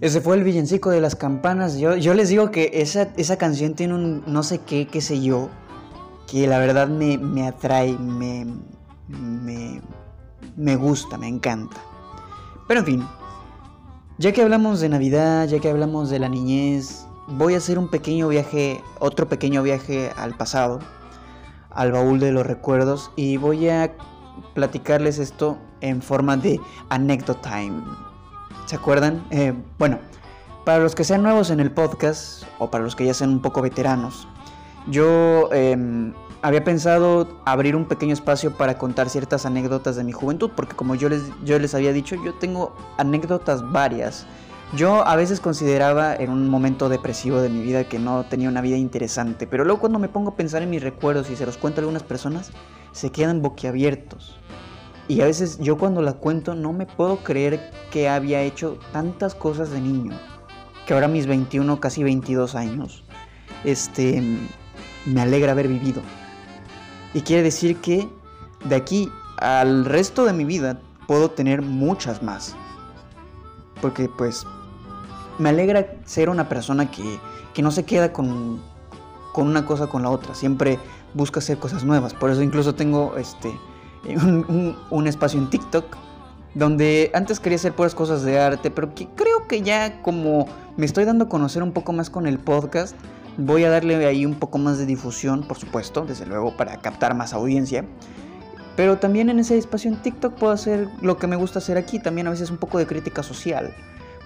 Ese fue el villancico de las campanas. Yo, les digo que esa, canción tiene un no sé qué, qué sé yo, que la verdad me, me atrae, me, me, gusta, me encanta. Pero en fin, ya que hablamos de Navidad, ya que hablamos de la niñez, voy a hacer un pequeño viaje, otro pequeño viaje al pasado, al baúl de los recuerdos, y voy a platicarles esto en forma de anécdota time. ¿Se acuerdan? Eh, bueno, para los que sean nuevos en el podcast, o para los que ya sean un poco veteranos, yo em, había pensado abrir un pequeño espacio para contar ciertas anécdotas de mi juventud, porque como yo les, yo les había dicho, yo tengo anécdotas varias. Yo a veces consideraba en un momento depresivo de mi vida que no tenía una vida interesante, pero luego cuando me pongo a pensar en mis recuerdos y se los cuento a algunas personas, se quedan boquiabiertos. Y a veces yo cuando la cuento no me puedo creer que había hecho tantas cosas de niño, que ahora mis 21, casi 22 años, este, me alegra haber vivido. Y quiere decir que de aquí al resto de mi vida puedo tener muchas más. Porque pues me alegra ser una persona que, que no se queda con, con, una cosa con la otra. Siempre busca hacer cosas nuevas. Por eso incluso tengo este, un, un, espacio en TikTok donde antes quería hacer puras cosas de arte, pero que creo que ya como me estoy dando a conocer un poco más con el podcast, Voy a darle ahí un poco más de difusión, por supuesto, desde luego, para captar más audiencia. Pero también en ese espacio en TikTok puedo hacer lo que me gusta hacer aquí, también a veces un poco de crítica social.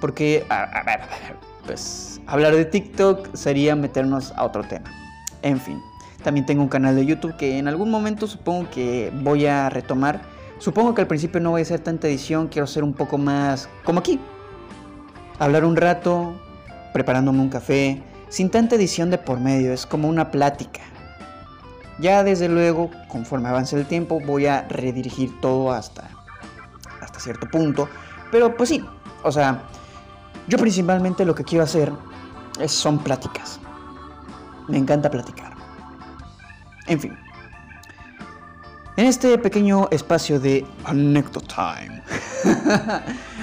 Porque, a, ver, pues hablar de TikTok sería meternos a otro tema. En fin, también tengo un canal de YouTube que en algún momento supongo que voy a retomar. Supongo que al principio no voy a hacer tanta edición, quiero ser un poco más como aquí. Hablar un rato, preparándome un café, sin tanta edición de por medio, es como una plática. Ya desde luego, conforme avance el tiempo, voy a redirigir todo hasta, hasta cierto punto. Pero pues sí, o sea, yo principalmente lo que quiero hacer es, son pláticas. Me encanta platicar. En fin. En este pequeño espacio de Anecdote Time.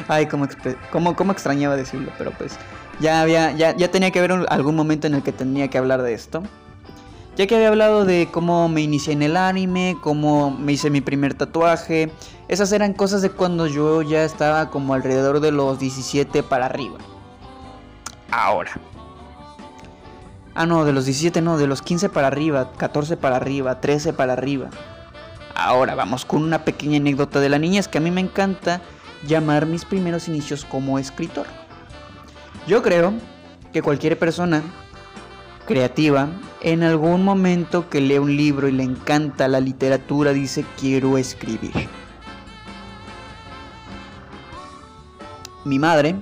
Ay, cómo, extrañaba decirlo, pero pues ya, había, ya tenía que haber algún momento en el que tenía que hablar de esto. Ya que había hablado de cómo me inicié en el anime, cómo me hice mi primer tatuaje. Esas eran cosas de cuando yo ya estaba como alrededor de los 17 para arriba. Ahora. Ah, no, de los 17 no, de los 15 para arriba, 14 para arriba, 13 para arriba. Ahora vamos con una pequeña anécdota de la niñez que a mí me encanta llamar mis primeros inicios como escritor. Yo creo que cualquier persona creativa, en algún momento que lee un libro y le encanta la literatura, dice quiero escribir. Mi madre,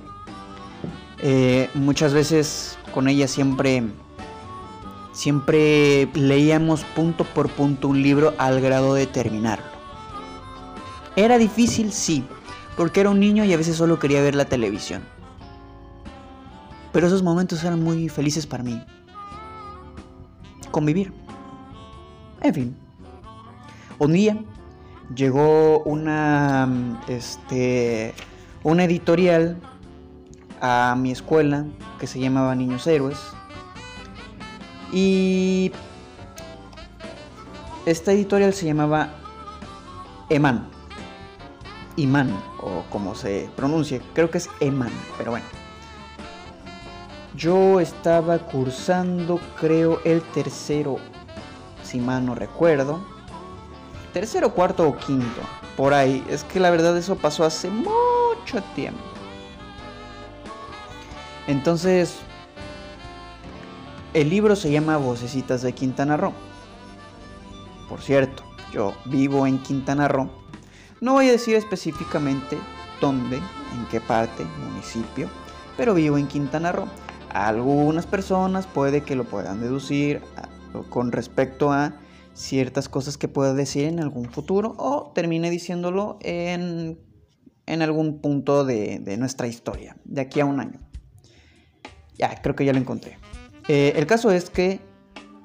eh, muchas veces con ella siempre, siempre leíamos punto por punto un libro al grado de terminarlo. Era difícil, sí, porque era un niño y a veces solo quería ver la televisión. Pero esos momentos eran muy felices para mí. Convivir. En fin. Un día llegó una este una editorial a mi escuela que se llamaba Niños Héroes y esta editorial se llamaba Eman Iman o como se pronuncia creo que es Eman pero bueno yo estaba cursando, creo, el tercero, si mal no recuerdo. Tercero, cuarto o quinto, por ahí. Es que la verdad eso pasó hace mucho tiempo. Entonces, el libro se llama Vocecitas de Quintana Roo. Por cierto, yo vivo en Quintana Roo. No voy a decir específicamente dónde, en qué parte, municipio, pero vivo en Quintana Roo algunas personas puede que lo puedan deducir con respecto a ciertas cosas que pueda decir en algún futuro o termine diciéndolo en, en algún punto de, de, nuestra historia, de aquí a un año. Ya, creo que ya lo encontré. Eh, el caso es que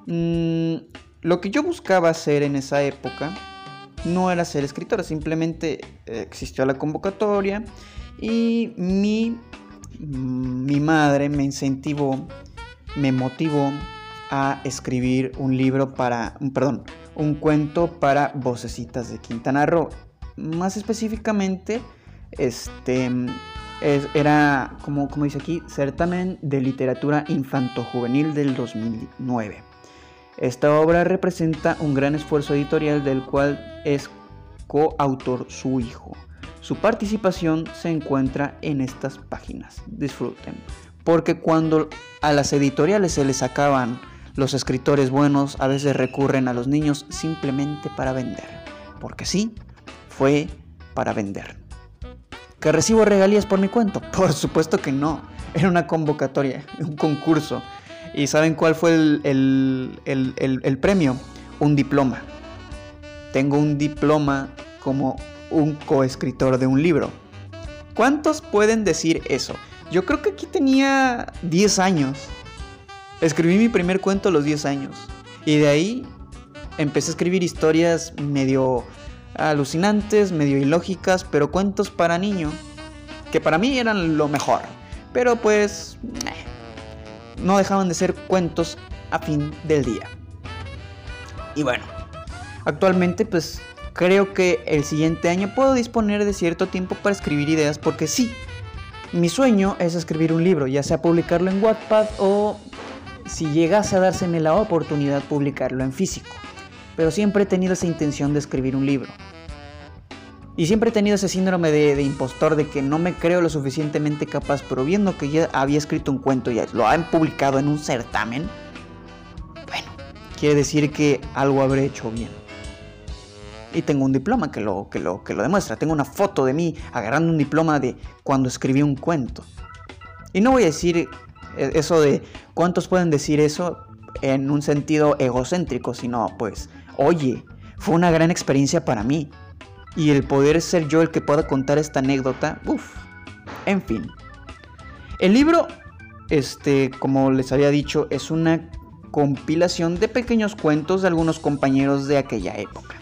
mmm, lo que yo buscaba hacer en esa época no era ser escritora, simplemente eh, existió la convocatoria Y mi, mi madre me incentivó, me motivó a escribir un libro para, perdón, un cuento para vocecitas de Quintana Roo. Más específicamente, este era, como, como dice aquí, certamen de literatura infanto-juvenil del 2009. Esta obra representa un gran esfuerzo editorial del cual es coautor su hijo. Su participación se encuentra en estas páginas. Disfruten. Porque cuando a las editoriales se les acaban los escritores buenos, a veces recurren a los niños simplemente para vender. Porque sí, fue para vender. ¿Que recibo regalías por mi cuento? Por supuesto que no. Era una convocatoria, un concurso. ¿Y saben cuál fue el, el premio? Un diploma. Tengo un diploma como un coescritor de un libro. ¿Cuántos pueden decir eso? Yo creo que aquí tenía 10 años. Escribí mi primer cuento a los 10 años. Y de ahí empecé a escribir historias medio alucinantes, medio ilógicas, pero cuentos para niño, que para mí eran lo mejor. Pero pues no dejaban de ser cuentos a fin del día. Y bueno, actualmente pues creo que el siguiente año puedo disponer de cierto tiempo para escribir ideas porque sí, mi sueño es escribir un libro, ya sea publicarlo en Wattpad o si llegase a dárseme la oportunidad publicarlo en físico pero siempre he tenido esa intención de escribir un libro. Y siempre he tenido ese síndrome de, impostor de que no me creo lo suficientemente capaz, pero viendo que ya había escrito un cuento y lo han publicado en un certamen, bueno, quiere decir que algo habré hecho bien. Y tengo un diploma que lo, que lo, que lo demuestra. Tengo una foto de mí agarrando un diploma de cuando escribí un cuento. Y no voy a decir eh, eso de cuántos pueden decir eso en un sentido egocéntrico, sino pues oye, fue una gran experiencia para mí. Y el poder ser yo el que pueda contar esta anécdota, uff, en fin. El libro, este, como les había dicho, es una compilación de pequeños cuentos de algunos compañeros de aquella época.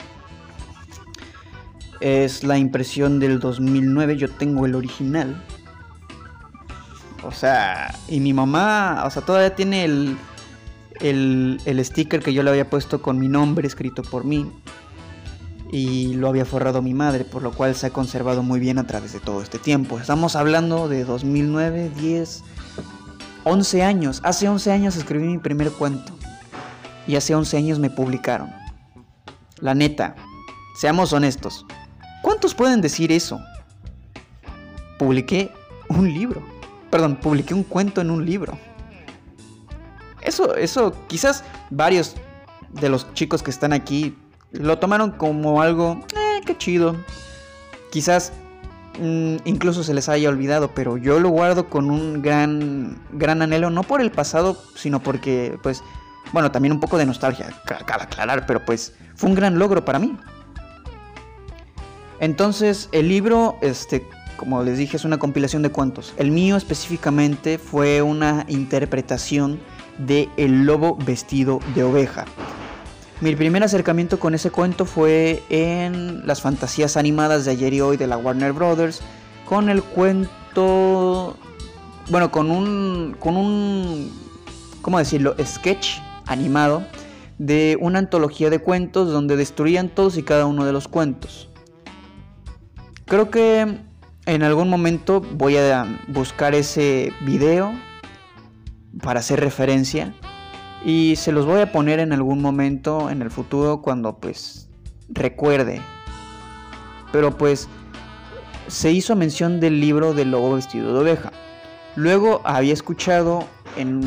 Es la impresión del 2009, yo tengo el original. O sea, y mi mamá, o sea, todavía tiene el, el, sticker que yo le había puesto con mi nombre escrito por mí y lo había forrado mi madre, por lo cual se ha conservado muy bien a través de todo este tiempo. Estamos hablando de 2009, 10, 11 años. Hace 11 años escribí mi primer cuento y hace 11 años me publicaron. La neta, seamos honestos, ¿cuántos pueden decir eso? Publiqué un libro. Perdón, publiqué un cuento en un libro. Eso, eso, quizás varios de los chicos que están aquí lo tomaron como algo, eh, qué chido. Quizás mm, incluso se les haya olvidado, pero yo lo guardo con un gran, gran anhelo, no por el pasado, sino porque, pues, bueno, también un poco de nostalgia, cabe aclarar, pero pues fue un gran logro para mí. Entonces, el libro, este, como les dije, es una compilación de cuentos. El mío específicamente fue una interpretación de El lobo vestido de oveja. Mi primer acercamiento con ese cuento fue en las fantasías animadas de ayer y hoy de la Warner Brothers, con el cuento, bueno, con un, con un, ¿cómo decirlo?, sketch animado de una antología de cuentos donde destruían todos y cada uno de los cuentos. Creo que en algún momento voy a buscar ese video para hacer referencia y se los voy a poner en algún momento en el futuro cuando pues recuerde. Pero pues se hizo mención del libro del lobo vestido de oveja. Luego había escuchado en,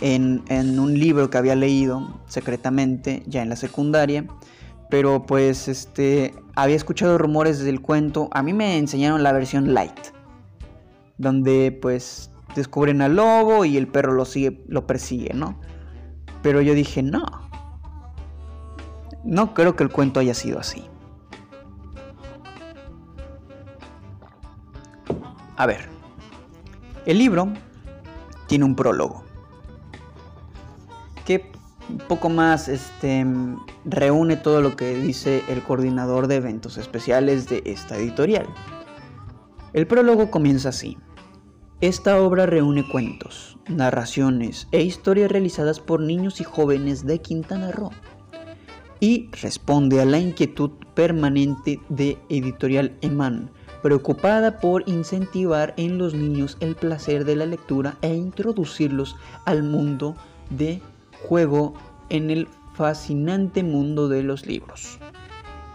en, en, un libro que había leído secretamente ya en la secundaria. Pero pues este había escuchado rumores del cuento. A mí me enseñaron la versión light. Donde pues descubren al lobo y el perro lo sigue, lo persigue, ¿no? Pero yo dije, no. No creo que el cuento haya sido así. A ver. El libro tiene un prólogo. Que un poco más este, reúne todo lo que dice el coordinador de eventos especiales de esta editorial. El prólogo comienza así. Esta obra reúne cuentos, narraciones e historias realizadas por niños y jóvenes de Quintana Roo y responde a la inquietud permanente de Editorial Eman, preocupada por incentivar en los niños el placer de la lectura e introducirlos al mundo de juego en el fascinante mundo de los libros.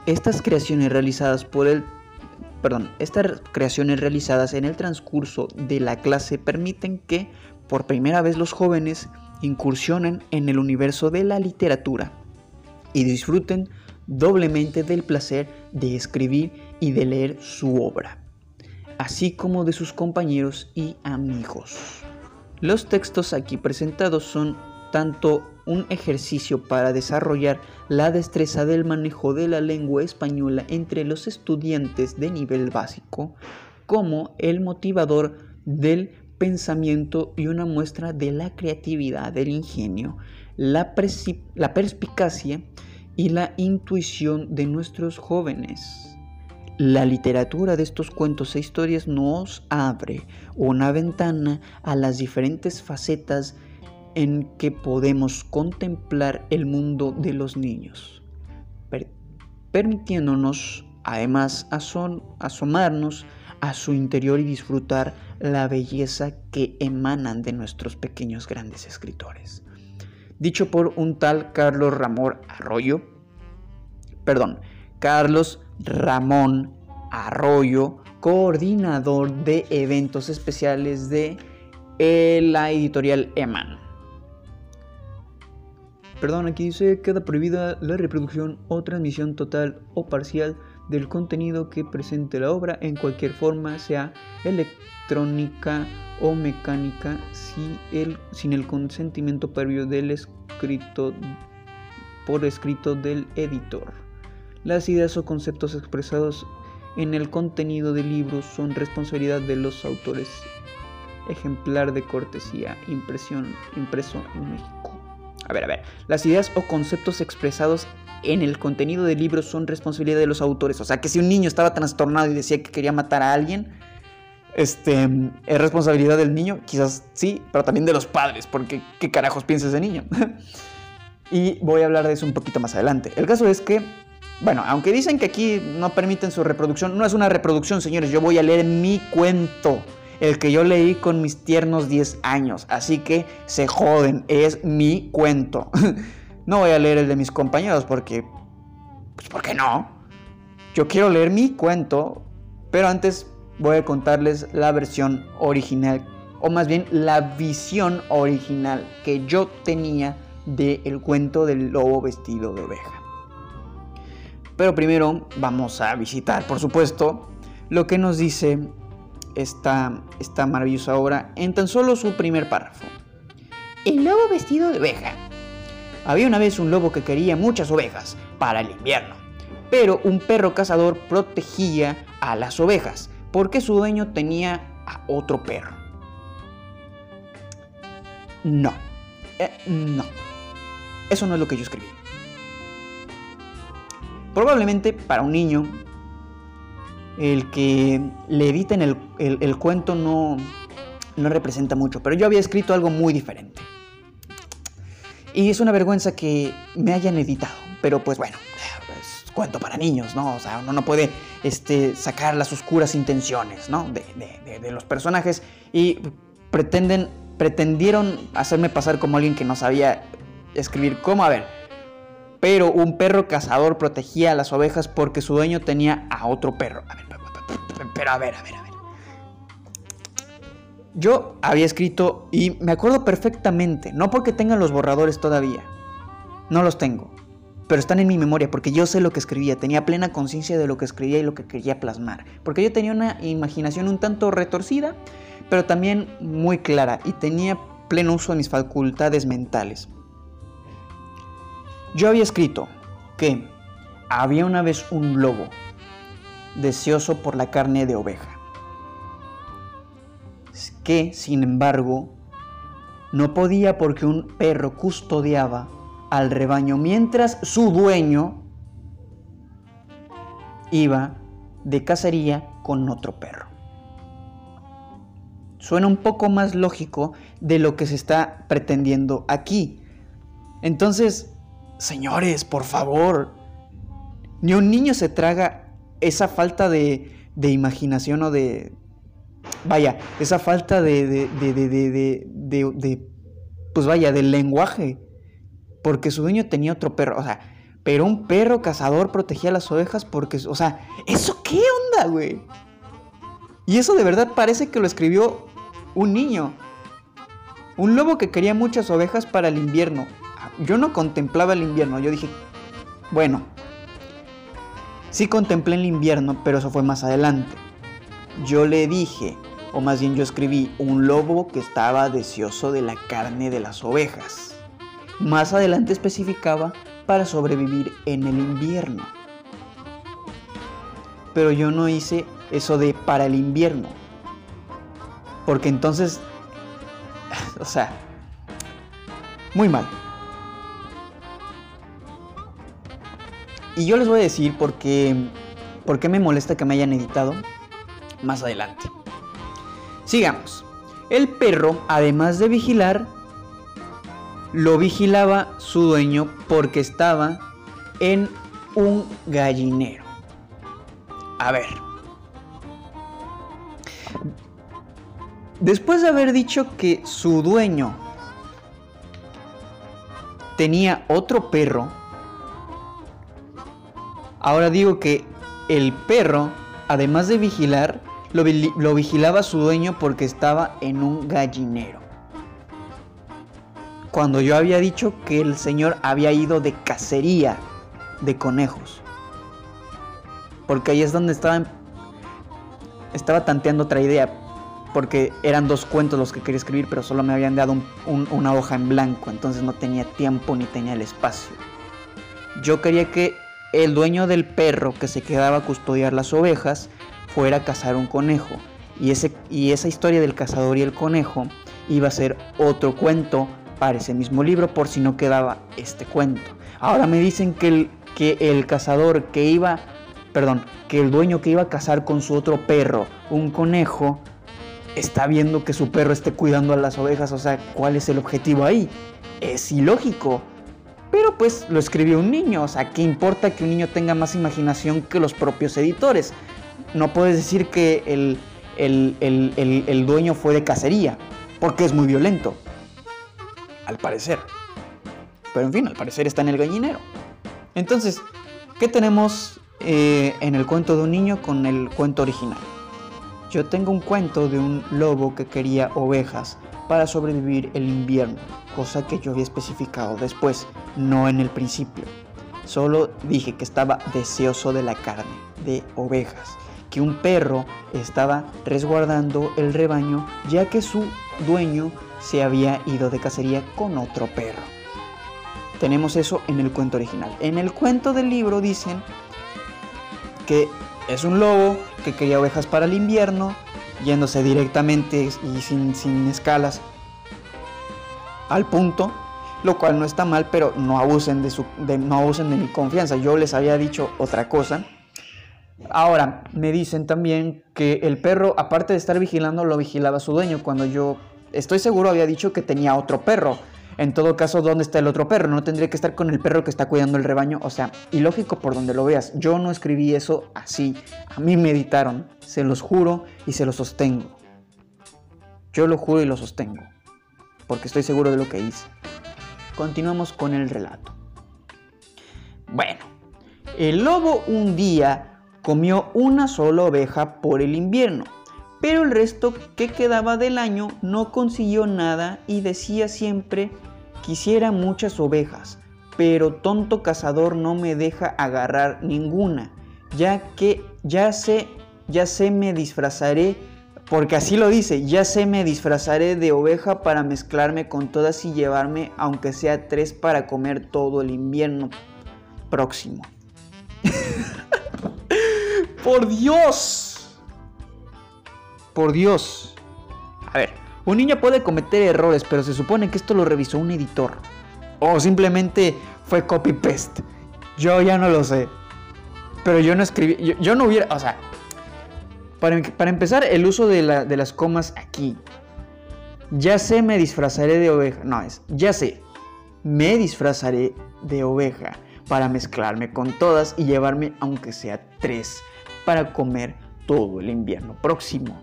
Estas creaciones realizadas por el perdón, estas creaciones realizadas en el transcurso de la clase permiten que por primera vez los jóvenes incursionen en el universo de la literatura y disfruten doblemente del placer de escribir y de leer su obra, así como de sus compañeros y amigos. Los textos aquí presentados son tanto un ejercicio para desarrollar la destreza del manejo de la lengua española entre los estudiantes de nivel básico, como el motivador del pensamiento y una muestra de la creatividad, del ingenio, la, la perspicacia y la intuición de nuestros jóvenes. La literatura de estos cuentos e historias nos abre una ventana a las diferentes facetas en que podemos contemplar el mundo de los niños, permitiéndonos además asomarnos a su interior y disfrutar la belleza que emanan de nuestros pequeños grandes escritores. Dicho por un tal Carlos Ramón Arroyo, perdón, Carlos Ramón Arroyo, coordinador de eventos especiales de la editorial Eman. Perdón, aquí dice queda prohibida la reproducción o transmisión total o parcial del contenido que presente la obra en cualquier forma, sea electrónica o mecánica, si el, sin el consentimiento previo del escrito por escrito del editor. Las ideas o conceptos expresados en el contenido del libro son responsabilidad de los autores. Ejemplar de cortesía, impresión, impreso en México. A ver, a ver. Las ideas o conceptos expresados en el contenido del libro son responsabilidad de los autores. O sea, que si un niño estaba trastornado y decía que quería matar a alguien, este, es responsabilidad del niño, quizás sí, pero también de los padres, porque qué carajos piensa ese niño. y voy a hablar de eso un poquito más adelante. El caso es que, bueno, aunque dicen que aquí no permiten su reproducción, no es una reproducción, señores, yo voy a leer mi cuento el que yo leí con mis tiernos 10 años. Así que se joden, es mi cuento. no voy a leer el de mis compañeros porque... Pues ¿por qué no? Yo quiero leer mi cuento, pero antes voy a contarles la versión original, o más bien la visión original que yo tenía del el cuento del lobo vestido de oveja. Pero primero vamos a visitar, por supuesto, lo que nos dice esta, esta maravillosa obra en tan solo su primer párrafo. El lobo vestido de oveja. Había una vez un lobo que quería muchas ovejas para el invierno, pero un perro cazador protegía a las ovejas porque su dueño tenía a otro perro. No, eh, no, eso no es lo que yo escribí. Probablemente para un niño el que le editen el, cuento no, no representa mucho, pero yo había escrito algo muy diferente. Y es una vergüenza que me hayan editado, pero pues bueno, es cuento para niños, ¿no? O sea, uno no puede este, sacar las oscuras intenciones, ¿no? De, de, los personajes y pretenden, pretendieron hacerme pasar como alguien que no sabía escribir. ¿Cómo? A ver, pero un perro cazador protegía a las ovejas porque su dueño tenía a otro perro. A ver, pero a ver, a ver, a ver. Yo había escrito y me acuerdo perfectamente, no porque tengan los borradores todavía, no los tengo, pero están en mi memoria porque yo sé lo que escribía, tenía plena conciencia de lo que escribía y lo que quería plasmar, porque yo tenía una imaginación un tanto retorcida, pero también muy clara y tenía pleno uso de mis facultades mentales. Yo había escrito que había una vez un lobo deseoso por la carne de oveja, que, sin embargo, no podía porque un perro custodiaba al rebaño mientras su dueño iba de cacería con otro perro. suena un poco más lógico de lo que se está pretendiendo aquí. Entonces, señores, por favor, ni un niño se traga esa falta de, de imaginación o de... Vaya, esa falta de, de, de, Pues vaya, del lenguaje. Porque su dueño tenía otro perro. O sea, pero un perro cazador protegía las ovejas porque... O sea, ¿eso qué onda, güey? Y eso de verdad parece que lo escribió un niño. Un lobo que quería muchas ovejas para el invierno. Yo no contemplaba el invierno, yo dije, bueno, sí contemplé el invierno, pero eso fue más adelante. Yo le dije, o más bien yo escribí, un lobo que estaba deseoso de la carne de las ovejas. Más adelante especificaba para sobrevivir en el invierno. Pero yo no hice eso de para el invierno. Porque entonces, o sea, muy mal. Y yo les voy a decir por qué, por qué me molesta que me hayan editado más adelante. Sigamos. El perro, además de vigilar, lo vigilaba su dueño porque estaba en un gallinero. A ver, Después de haber dicho que su dueño tenía otro perro, ahora digo que el perro, además de vigilar, lo, vigilaba su dueño porque estaba en un gallinero. Cuando yo había dicho que el señor había ido de cacería de conejos. Porque ahí es donde estaba, estaba tanteando otra idea porque eran dos cuentos los que quería escribir, pero solo me habían dado una hoja en blanco, entonces no tenía tiempo ni tenía el espacio. Yo quería que el dueño del perro que se quedaba a custodiar las ovejas fuera a cazar un conejo. Y, ese, y esa historia del cazador y el conejo iba a ser otro cuento para ese mismo libro por si no quedaba este cuento. Ahora me dicen que el, que el cazador que iba, perdón, que el dueño que iba a cazar con su otro perro, un conejo, está viendo que su perro esté cuidando a las ovejas, o sea, ¿cuál es el objetivo ahí? Es ilógico. Pero pues lo escribió un niño, o sea, ¿qué importa que un niño tenga más imaginación que los propios editores? No puedes decir que el, el, dueño fue de cacería, porque es muy violento. Al parecer. Pero en fin, al parecer está en el gallinero. Entonces, ¿qué tenemos eh, en el cuento de un niño con el cuento original? Yo tengo un cuento de un lobo que quería ovejas para sobrevivir el invierno, cosa que yo había especificado después, no en el principio. Solo dije que estaba deseoso de la carne, de ovejas, que un perro estaba resguardando el rebaño ya que su dueño se había ido de cacería con otro perro. Tenemos eso en el cuento original. En el cuento del libro dicen que es un lobo que quería ovejas para el invierno, yéndose directamente y sin, escalas al punto, lo cual no está mal, pero no abusen de, su, no abusen de mi confianza. Yo les había dicho otra cosa. Ahora, me dicen también que el perro, aparte de estar vigilando, lo vigilaba su dueño, cuando yo estoy seguro había dicho que tenía otro perro. En todo caso, ¿dónde está el otro perro? No tendría que estar con el perro que está cuidando el rebaño. O sea, ilógico por donde lo veas. Yo no escribí eso así. A mí me editaron. Se los juro y se los sostengo. Yo lo juro y lo sostengo. Porque estoy seguro de lo que hice. Continuamos con el relato. Bueno, el lobo un día comió una sola oveja por el invierno pero el resto que quedaba del año no consiguió nada y decía siempre Quisiera muchas ovejas, pero tonto cazador no me deja agarrar ninguna, ya que ya sé, ya sé me disfrazaré, porque así lo dice, ya sé me disfrazaré de oveja para mezclarme con todas y llevarme, aunque sea tres, para comer todo el invierno próximo. ¡Por Dios! Por Dios. A ver, un niño puede cometer errores, pero se supone que esto lo revisó un editor. O simplemente fue copy-paste. Yo ya no lo sé. Pero yo no escribí, yo, no hubiera, o sea, Para, empezar, el uso de, de las comas aquí. Ya sé, me disfrazaré de oveja. No, es, ya sé, me disfrazaré de oveja para mezclarme con todas y llevarme aunque sea tres para comer todo el invierno próximo.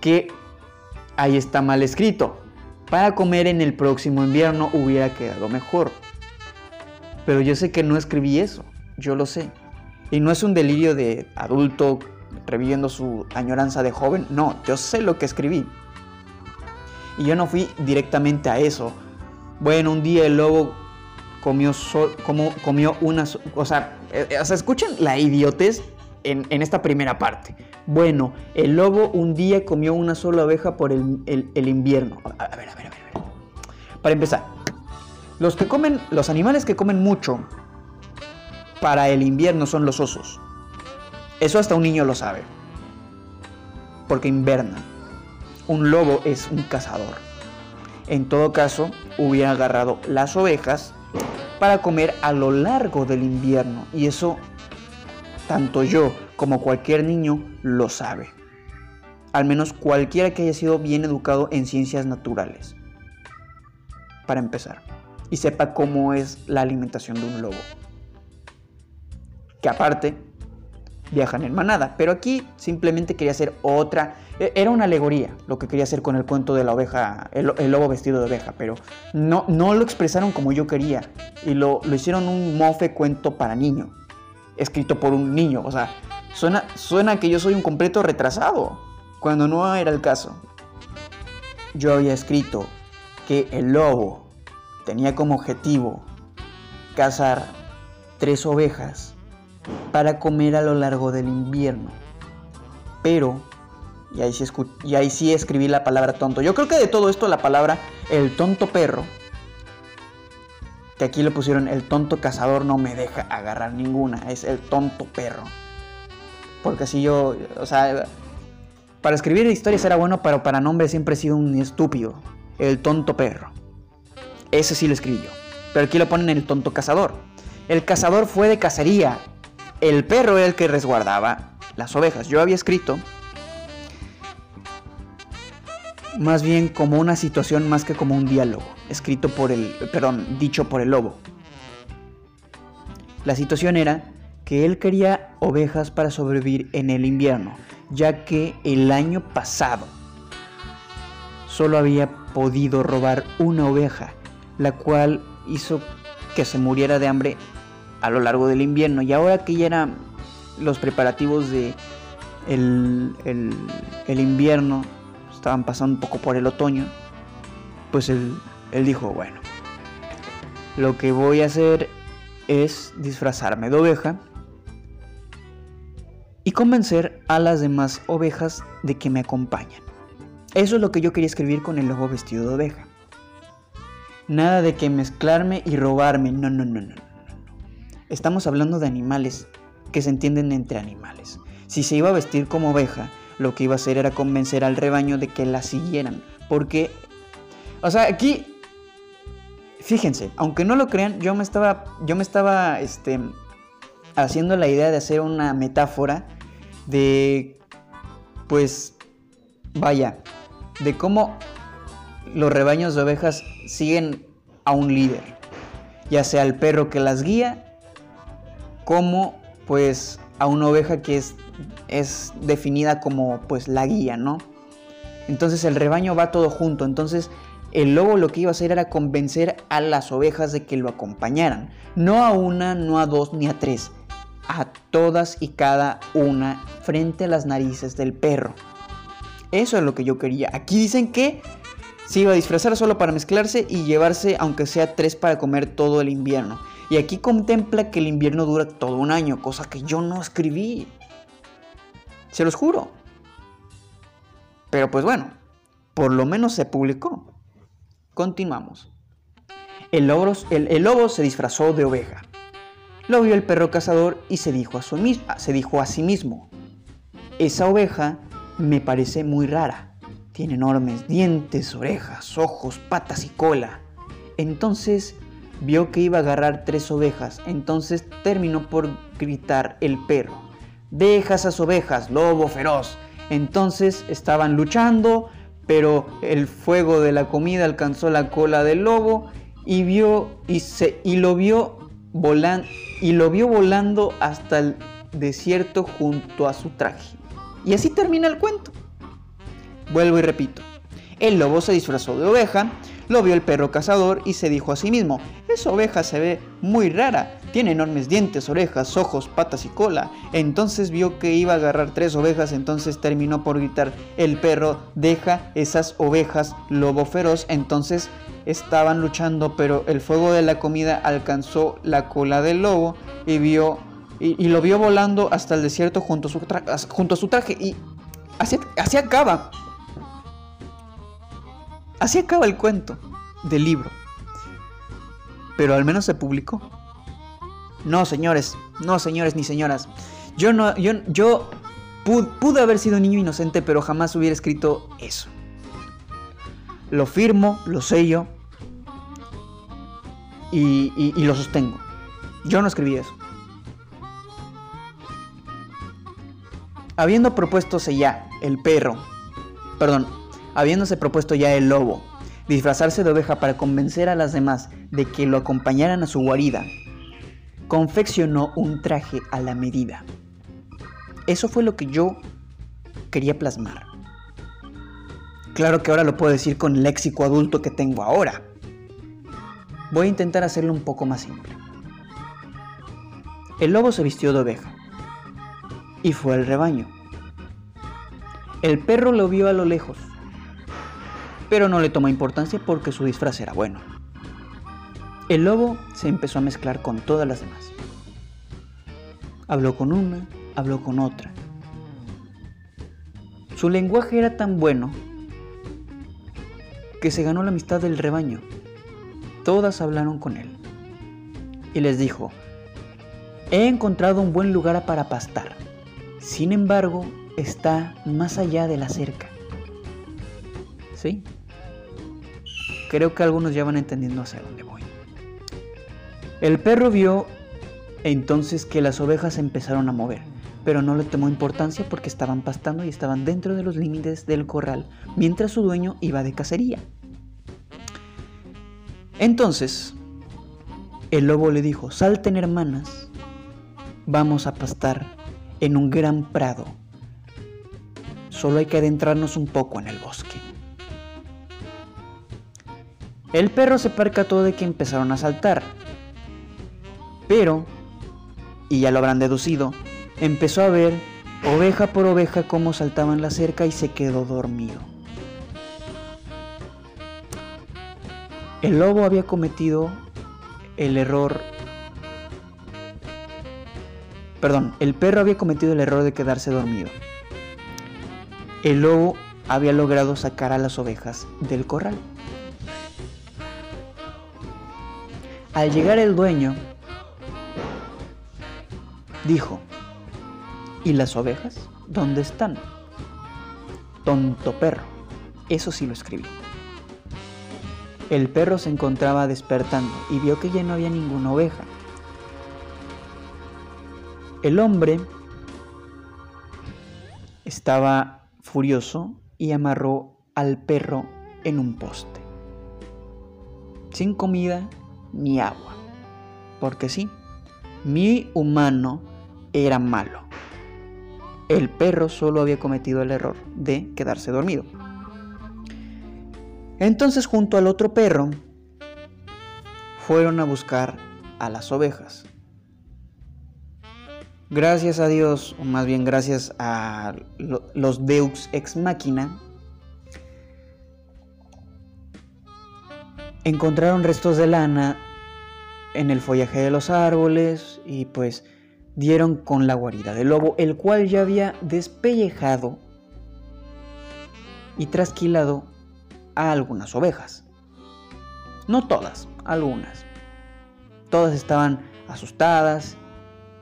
Que ahí está mal escrito. Para comer en el próximo invierno hubiera quedado mejor. Pero yo sé que no escribí eso, yo lo sé. Y no es un delirio de adulto reviviendo su añoranza de joven, no, yo sé lo que escribí. Y yo no fui directamente a eso. Bueno, un día el lobo comió, sol- como, comió una... O sea, eh, eh, o sea, escuchen la idiotez en, en esta primera parte. Bueno, el lobo un día comió una sola oveja por el, invierno. A, ver, a ver, a ver, a ver. Para empezar, los que comen, los animales que comen mucho para el invierno son los osos. Eso hasta un niño lo sabe. Porque invernan. Un lobo es un cazador. En todo caso, hubiera agarrado las ovejas para comer a lo largo del invierno. Y eso, tanto yo como cualquier niño lo sabe. Al menos cualquiera que haya sido bien educado en ciencias naturales. Para empezar. Y sepa cómo es la alimentación de un lobo. Que aparte, viajan en manada. Pero aquí simplemente quería hacer otra. e- Era una alegoría lo que quería hacer con el cuento de la oveja, el, lo- el lobo vestido de oveja, pero no, no lo expresaron como yo quería. Y lo, lo hicieron un mofe cuento para niño, escrito por un niño. O sea, suena, suena que yo soy un completo retrasado, cuando no era el caso. Yo había escrito que el lobo tenía como objetivo cazar tres ovejas para comer a lo largo del invierno. Pero, y ahí, sí y ahí sí escribí la palabra tonto. Yo creo que de todo esto la palabra el tonto perro, que aquí le pusieron el tonto cazador no me deja agarrar ninguna, es el tonto perro. Porque así yo, o sea, para escribir historias era bueno, pero para nombres siempre he sido un estúpido. El tonto perro. Ese sí lo escribí yo. Pero aquí lo ponen el tonto cazador. El cazador fue de cacería. El perro era el que resguardaba las ovejas. Yo había escrito más bien como una situación más que como un diálogo, escrito por el, perdón, dicho por el lobo. La situación era que él quería ovejas para sobrevivir en el invierno, ya que el año pasado solo había podido robar una oveja, la cual hizo que se muriera de hambre a lo largo del invierno. Y ahora que ya eran los preparativos de el, el- el invierno, estaban pasando un poco por el otoño, pues él, él dijo, bueno, lo que voy a hacer es disfrazarme de oveja y convencer a las demás ovejas de que me acompañan. Eso es lo que yo quería escribir con el lobo vestido de oveja. Nada de que mezclarme y robarme. No, no, no. no. Estamos hablando de animales que se entienden entre animales. Si se iba a vestir como oveja, lo que iba a hacer era convencer al rebaño de que la siguieran. Porque, o sea, aquí, fíjense, aunque no lo crean, yo me estaba, yo me estaba, este, haciendo la idea de hacer una metáfora de, pues, vaya, de cómo los rebaños de ovejas siguen a un líder, ya sea el perro que las guía, como pues a una oveja que es, es definida como pues la guía, ¿no? Entonces el rebaño va todo junto, entonces el lobo lo que iba a hacer era convencer a las ovejas de que lo acompañaran, no a una, no a dos, ni a tres, a todas y cada una frente a las narices del perro. Eso es lo que yo quería. Aquí dicen que se iba a disfrazar solo para mezclarse y llevarse aunque sea tres para comer todo el invierno. Y aquí contempla que el invierno dura todo un año, cosa que yo no escribí. Se los juro. Pero pues bueno, por lo menos se publicó. Continuamos. El lobo, el- lobo se disfrazó de oveja. Lo vio el perro cazador y se dijo a, su se dijo a sí mismo, esa oveja me parece muy rara. Tiene enormes dientes, orejas, ojos, patas y cola. Entonces vio que iba a agarrar tres ovejas. Entonces terminó por gritar el perro. Deja esas ovejas, lobo feroz. Entonces estaban luchando, pero el fuego de la comida alcanzó la cola del lobo y vio y, se, y lo vio volando y lo vio volando hasta el desierto junto a su traje. Y así termina el cuento. Vuelvo y repito. El lobo se disfrazó de oveja, lo vio el perro cazador y se dijo a sí mismo, esa oveja se ve muy rara, tiene enormes dientes, orejas, ojos, patas y cola. Entonces vio que iba a agarrar tres ovejas, entonces terminó por gritar, el perro deja esas ovejas, lobo feroz. Entonces estaban luchando, pero el fuego de la comida alcanzó la cola del lobo y vio y, lo vio volando hasta el desierto junto a su, traje. Y así, así acaba. Así acaba el cuento del libro. Pero al menos se publicó. No, señores, no, señores ni señoras. Yo no, yo, yo pude, haber sido un niño inocente, pero jamás hubiera escrito eso. Lo firmo, lo sello y, y lo sostengo. Yo no escribí eso. Habiendo propuestose ya el perro, perdón, habiéndose propuesto ya el lobo, disfrazarse de oveja para convencer a las demás de que lo acompañaran a su guarida, confeccionó un traje a la medida. Eso fue lo que yo quería plasmar. Claro que ahora lo puedo decir con el léxico adulto que tengo ahora. Voy a intentar hacerlo un poco más simple. El lobo se vistió de oveja y fue al rebaño. El perro lo vio a lo lejos, pero no le tomó importancia porque su disfraz era bueno. El lobo se empezó a mezclar con todas las demás. Habló con una, habló con otra. Su lenguaje era tan bueno que se ganó la amistad del rebaño. Todas hablaron con él y les dijo, he encontrado un buen lugar para pastar. Sin embargo, está más allá de la cerca. ¿Sí? Creo que algunos ya van entendiendo hacia dónde voy. El perro vio entonces que las ovejas empezaron a mover, pero no le tomó importancia porque estaban pastando y estaban dentro de los límites del corral, mientras su dueño iba de cacería. Entonces, el lobo le dijo, salten hermanas, vamos a pastar en un gran prado. Solo hay que adentrarnos un poco en el bosque. El perro se percató de que empezaron a saltar, pero, y ya lo habrán deducido, empezó a ver oveja por oveja cómo saltaban la cerca y se quedó dormido. El lobo había cometido el error Perdón, el perro había cometido el error de quedarse dormido. El lobo había logrado sacar a las ovejas del corral. Al llegar el dueño, dijo, ¿y las ovejas? ¿Dónde están? Tonto perro. Eso sí lo escribí. El perro se encontraba despertando y vio que ya no había ninguna oveja. El hombre estaba furioso y amarró al perro en un poste, sin comida ni agua, porque sí, mi humano era malo. El perro solo había cometido el error de quedarse dormido. Entonces junto al otro perro fueron a buscar a las ovejas Gracias a Dios, o más bien gracias a los Deux ex machina, encontraron restos de lana en el follaje de los árboles y pues dieron con la guarida del lobo, el cual ya había despellejado y trasquilado a algunas ovejas. No todas, algunas. Todas estaban asustadas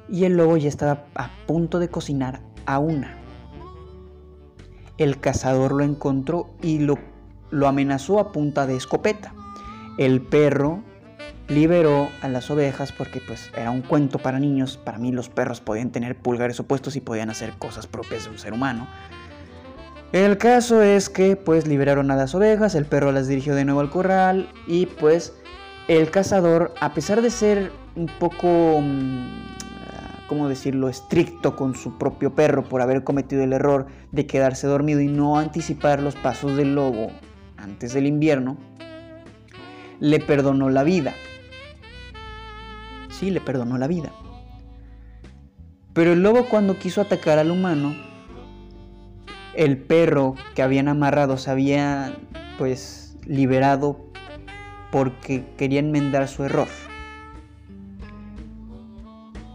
y el lobo ya estaba a punto de cocinar a una. El cazador lo encontró y lo, lo amenazó a punta de escopeta. El perro liberó a las ovejas porque pues era un cuento para niños. Para mí los perros podían tener pulgares opuestos y podían hacer cosas propias de un ser humano. El caso es que pues liberaron a las ovejas, el perro las dirigió de nuevo al corral y pues el cazador, a pesar de ser un poco, mm, ¿cómo decirlo?, estricto con su propio perro por haber cometido el error de quedarse dormido y no anticipar los pasos del lobo antes del invierno, le perdonó la vida. Sí, le perdonó la vida. Pero el lobo cuando quiso atacar al humano, el perro que habían amarrado se había pues liberado porque quería enmendar su error.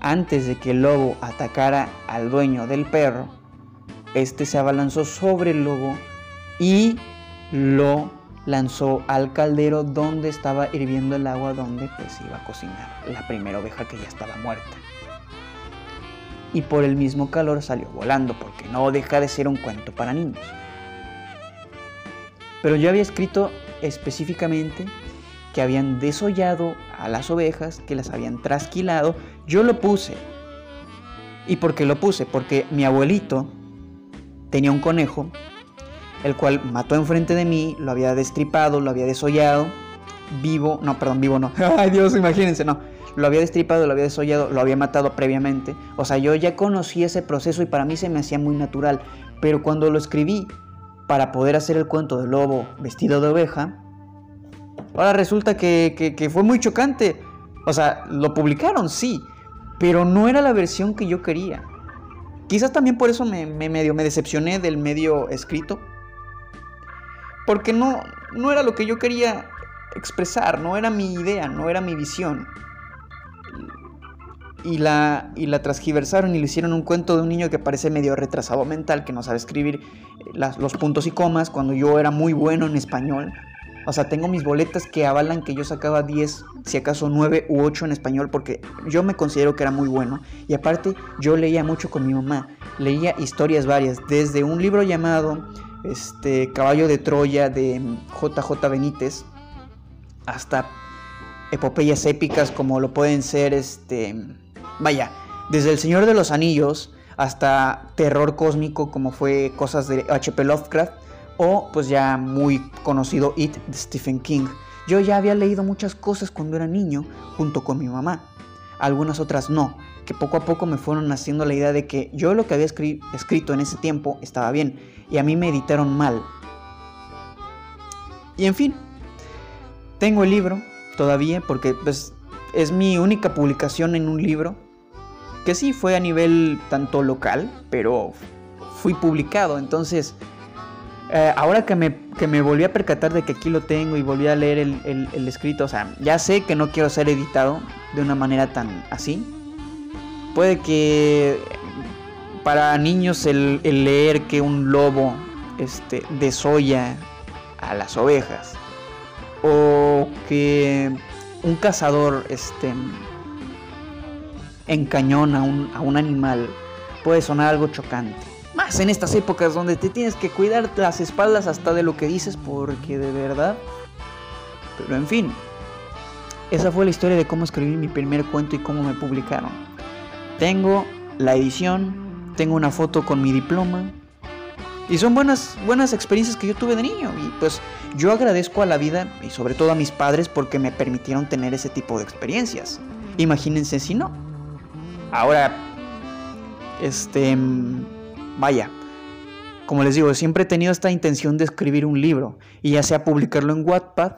Antes de que el lobo atacara al dueño del perro, este se abalanzó sobre el lobo y lo lanzó al caldero donde estaba hirviendo el agua donde pues iba a cocinar la primera oveja que ya estaba muerta. Y por el mismo calor salió volando porque no deja de ser un cuento para niños. Pero yo había escrito específicamente que habían desollado a las ovejas, que las habían trasquilado. Yo lo puse. ¿Y por qué lo puse? Porque mi abuelito tenía un conejo el cual mató enfrente de mí, lo había destripado, lo había desollado, vivo, no, perdón, vivo no, ay Dios, imagínense, no, lo había destripado, lo había desollado, lo había matado previamente, o sea, yo ya conocí ese proceso y para mí se me hacía muy natural, pero cuando lo escribí para poder hacer el cuento del lobo vestido de oveja, ahora resulta que, fue muy chocante, o sea, lo publicaron, sí, pero no era la versión que yo quería. Quizás también por eso me decepcioné del medio escrito, porque no, no era lo que yo quería expresar, no era mi idea, no era mi visión. Y la, y la transgiversaron y le hicieron un cuento de un niño que parece medio retrasado mental, que no sabe escribir eh, los puntos y comas, cuando yo era muy bueno en español. O sea, tengo mis boletas que avalan que yo sacaba 10, si acaso 9 u 8 en español, porque yo me considero que era muy bueno. Y aparte, yo leía mucho con mi mamá. Leía historias varias, desde un libro llamado este Caballo de Troya de JJ Benítez hasta epopeyas épicas como lo pueden ser este vaya, desde El Señor de los Anillos hasta terror cósmico como fue cosas de HP Lovecraft o pues ya muy conocido It de Stephen King. Yo ya había leído muchas cosas cuando era niño junto con mi mamá, algunas otras no, que poco a poco me fueron haciendo la idea de que yo lo que había escrito en ese tiempo estaba bien y a mí me editaron mal. Y en fin, tengo el libro todavía porque pues, es mi única publicación en un libro, que sí fue a nivel tanto local, pero fui publicado, entonces... Eh, ahora que me, que me volví a percatar de que aquí lo tengo y volví a leer el, el escrito, o sea, ya sé que no quiero ser editado de una manera tan así, Puede que para niños el, leer que un lobo este, desolla a las ovejas o que un cazador este, encañona un, a un animal puede sonar algo chocante. Más en estas épocas donde te tienes que cuidar las espaldas hasta de lo que dices porque de verdad... Pero en fin, esa fue la historia de cómo escribí mi primer cuento y cómo me publicaron. Tengo la edición, tengo una foto con mi diploma. Y son buenas, buenas experiencias que yo tuve de niño. Y pues yo agradezco a la vida y sobre todo a mis padres porque me permitieron tener ese tipo de experiencias. Imagínense si no. Ahora, este, vaya, como les digo, siempre he tenido esta intención de escribir un libro. Y ya sea publicarlo en Wattpad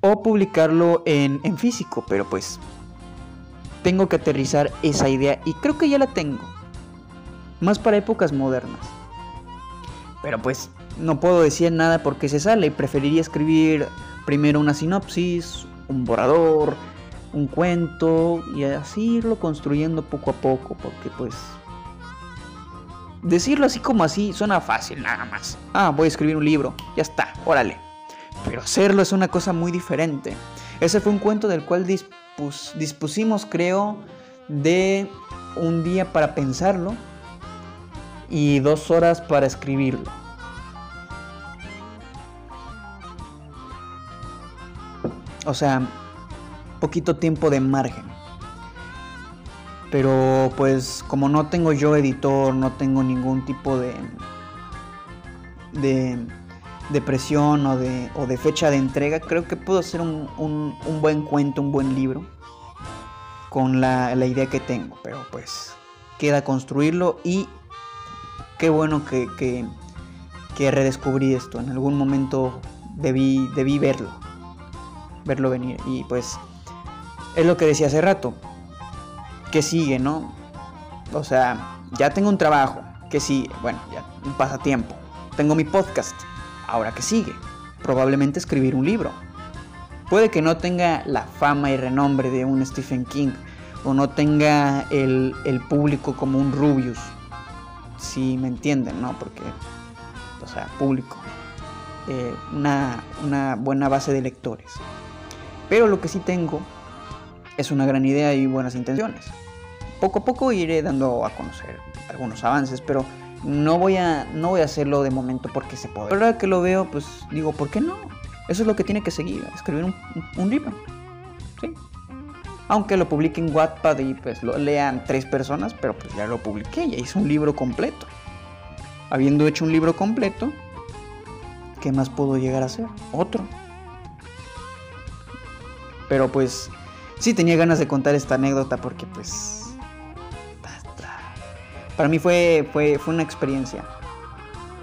o publicarlo en, en físico. Pero pues tengo que aterrizar esa idea y creo que ya la tengo. Más para épocas modernas. Pero pues no puedo decir nada porque se sale y preferiría escribir primero una sinopsis, un borrador, un cuento y así irlo construyendo poco a poco porque pues decirlo así como así suena fácil nada más. Ah, voy a escribir un libro, ya está, órale. Pero hacerlo es una cosa muy diferente. Ese fue un cuento del cual dispusimos, creo, de un día para pensarlo y dos horas para escribirlo. O sea, poquito tiempo de margen. Pero pues como no tengo yo editor, no tengo ningún tipo de, de, presión o de, o de, fecha de entrega, creo que puedo hacer un, un, buen cuento, un buen libro con la, la, idea que tengo. Pero pues queda construirlo y qué bueno que, que, que redescubrí esto. En algún momento debí, debí verlo, verlo venir. Y pues es lo que decía hace rato. ¿Qué sigue, no? O sea, ya tengo un trabajo. ¿Qué sigue? Bueno, ya un pasatiempo. Tengo mi podcast. Ahora, ¿qué sigue? Probablemente escribir un libro. Puede que no tenga la fama y renombre de un Stephen King o no tenga el, el público como un Rubius. Si me entienden, ¿no? Porque, o sea, público. Eh, una, una buena base de lectores. Pero lo que sí tengo es una gran idea y buenas intenciones. Poco a poco iré dando a conocer algunos avances, pero no voy a, no voy a hacerlo de momento porque se puede. Ahora que lo veo, pues digo, ¿por qué no? Eso es lo que tiene que seguir, escribir un, un libro. Aunque lo publique en Wattpad y pues lo lean tres personas, pero pues ya lo publiqué, ya hice un libro completo. Habiendo hecho un libro completo, ¿qué más puedo llegar a hacer? Otro. Pero pues sí tenía ganas de contar esta anécdota porque pues... Para mí fue, fue, fue una experiencia.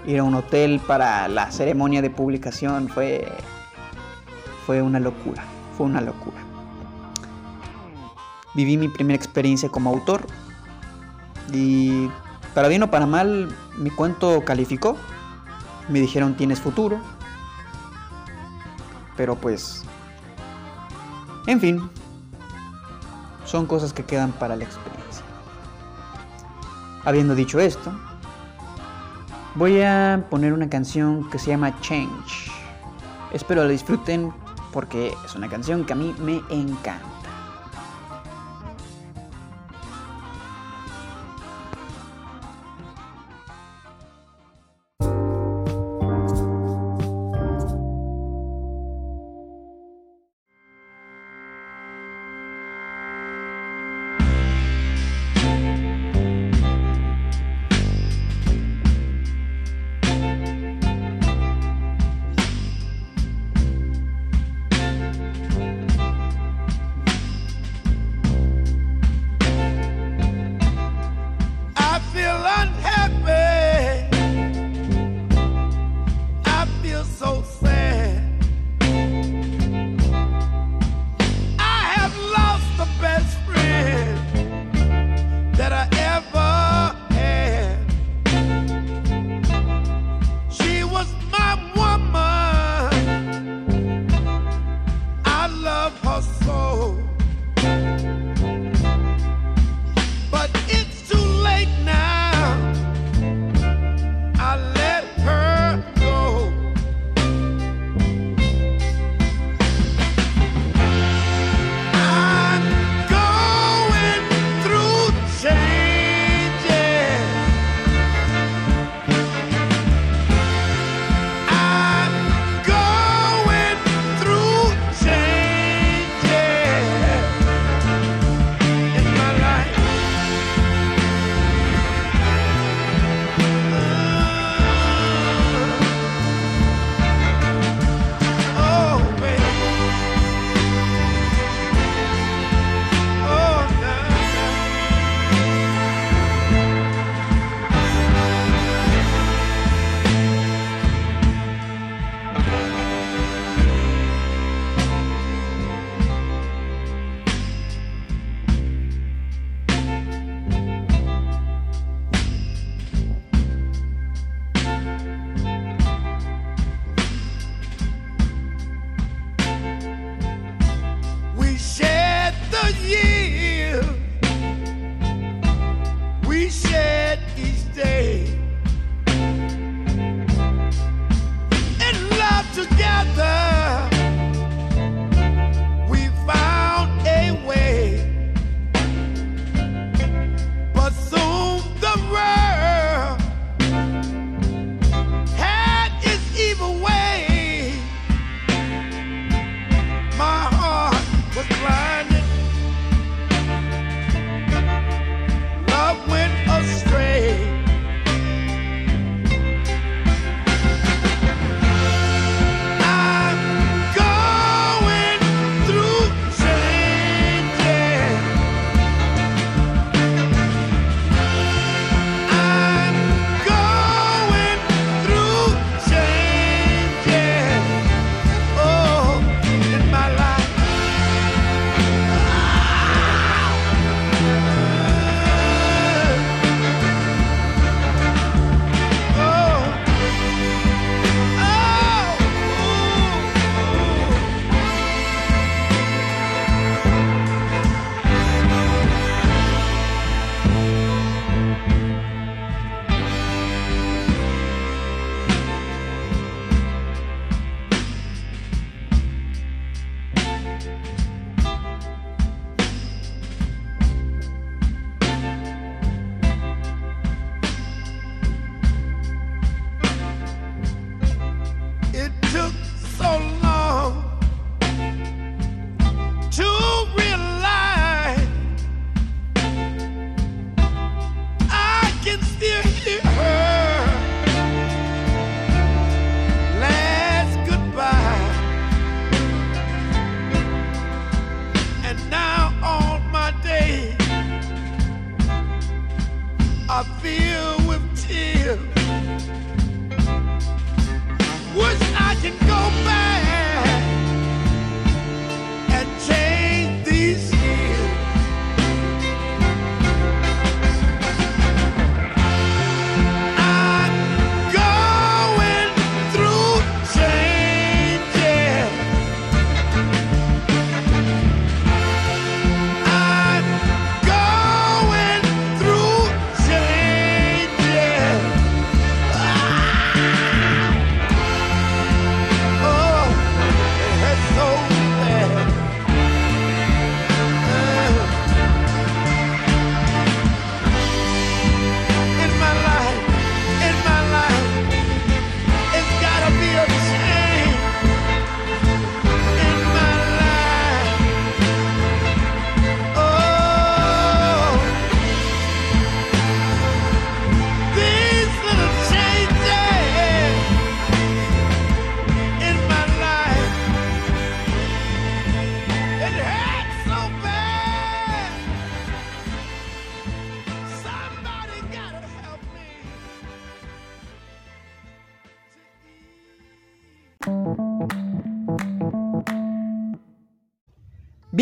Ir a un hotel para la ceremonia de publicación fue, fue una locura. Fue una locura. Viví mi primera experiencia como autor. Y para bien o para mal, mi cuento calificó. Me dijeron tienes futuro. Pero pues... En fin. Son cosas que quedan para la experiencia. Habiendo dicho esto, voy a poner una canción que se llama Change. Espero la disfruten porque es una canción que a mí me encanta.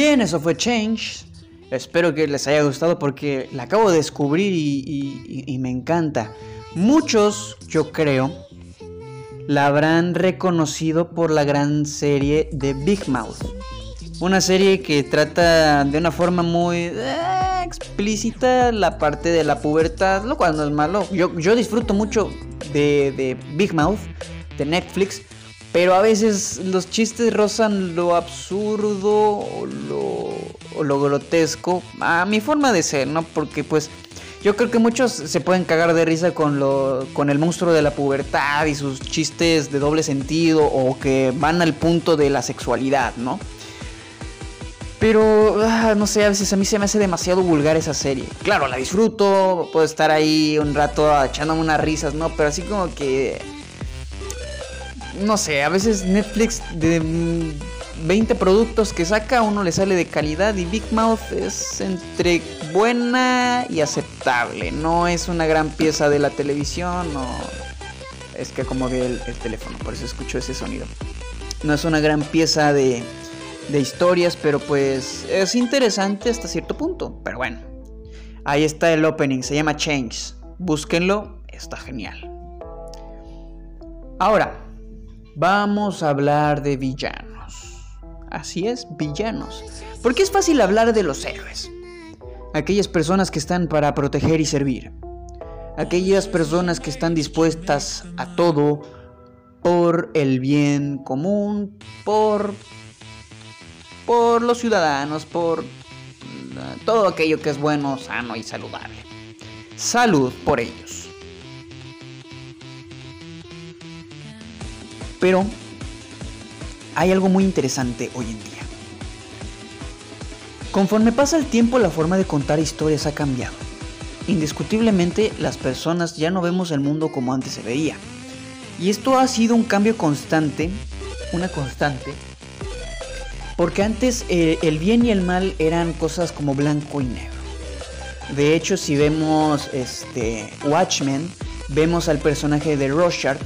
Bien, eso fue Change. Espero que les haya gustado porque la acabo de descubrir y, me encanta. Muchos, yo creo, la habrán reconocido por la gran serie de Big Mouth. Una serie que trata de una forma muy eh, explícita la parte de la pubertad, lo cual no es malo. Yo, yo disfruto mucho de, de Big Mouth, de Netflix, pero a veces los chistes rozan lo absurdo o lo, lo grotesco, a mi forma de ser, ¿no? Porque pues yo creo que muchos se pueden cagar de risa con, lo, con el monstruo de la pubertad y sus chistes de doble sentido o que van al punto de la sexualidad, ¿no? Pero, ah, no sé, a veces a mí se me hace demasiado vulgar esa serie. Claro, la disfruto, puedo estar ahí un rato echándome unas risas, ¿no? Pero así como que... No sé, a veces Netflix de 20 productos que saca, uno le sale de calidad y Big Mouth es entre buena y aceptable. No es una gran pieza de la televisión, no... Es que como el, el teléfono, por eso escucho ese sonido. No es una gran pieza de de historias, pero pues es interesante hasta cierto punto. Pero bueno, ahí está el opening, se llama Change. Búsquenlo, está genial. Ahora, vamos a hablar de villanos. Así es, villanos. Porque es fácil hablar de los héroes. Aquellas personas que están para proteger y servir. Aquellas personas que están dispuestas a todo por el bien común, por por los ciudadanos, por mm, todo aquello que es bueno, sano y saludable. Salud por ellos. Pero hay algo muy interesante hoy en día. Conforme pasa el tiempo la forma de contar historias ha cambiado. Indiscutiblemente las personas ya no vemos el mundo como antes se veía. Y esto ha sido un cambio constante, una constante, porque antes eh, el bien y el mal eran cosas como blanco y negro. De hecho, si vemos este Watchmen, vemos al personaje de Rorschach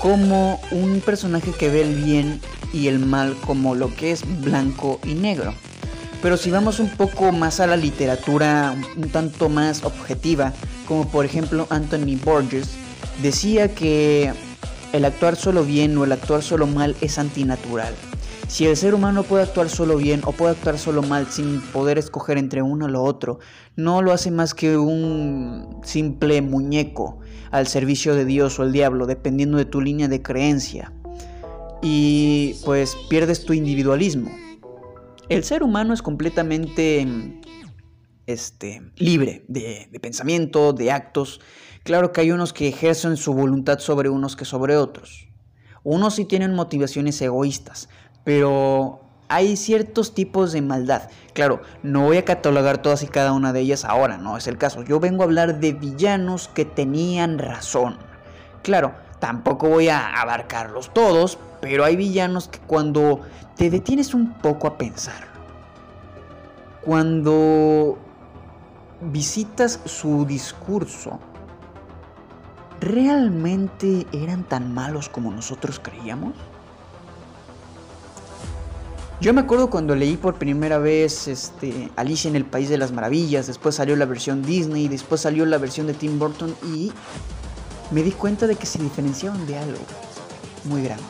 como un personaje que ve el bien y el mal como lo que es blanco y negro. Pero si vamos un poco más a la literatura, un tanto más objetiva, como por ejemplo Anthony Borges, decía que el actuar solo bien o el actuar solo mal es antinatural. Si el ser humano puede actuar solo bien o puede actuar solo mal sin poder escoger entre uno o lo otro, no lo hace más que un simple muñeco al servicio de Dios o el diablo, dependiendo de tu línea de creencia. Y pues pierdes tu individualismo. El ser humano es completamente este, libre de, de pensamiento, de actos. Claro que hay unos que ejercen su voluntad sobre unos que sobre otros. Unos sí tienen motivaciones egoístas, pero hay ciertos tipos de maldad. Claro, no voy a catalogar todas y cada una de ellas ahora, no es el caso. Yo vengo a hablar de villanos que tenían razón. Claro, tampoco voy a abarcarlos todos, pero hay villanos que cuando te detienes un poco a pensar, cuando visitas su discurso, ¿realmente eran tan malos como nosotros creíamos? Yo me acuerdo cuando leí por primera vez este, Alicia en el País de las Maravillas, después salió la versión Disney, después salió la versión de Tim Burton y me di cuenta de que se diferenciaban de algo muy grande.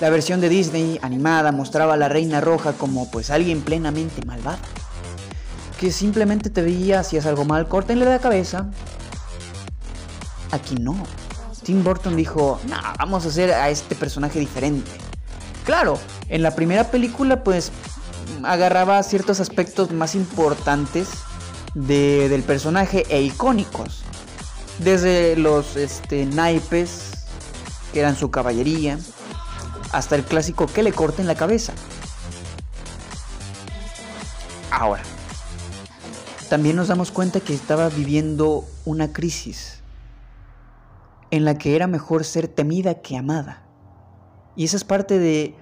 La versión de Disney animada mostraba a la Reina Roja como pues alguien plenamente malvado. Que simplemente te veía, hacías algo mal, córtenle la cabeza. Aquí no. Tim Burton dijo, no, vamos a hacer a este personaje diferente. Claro, en la primera película pues agarraba ciertos aspectos más importantes del personaje e icónicos. Desde los este, naipes, que eran su caballería, hasta el clásico que le corten la cabeza. Ahora, también nos damos cuenta que estaba viviendo una crisis en la que era mejor ser temida que amada. Y esa es parte de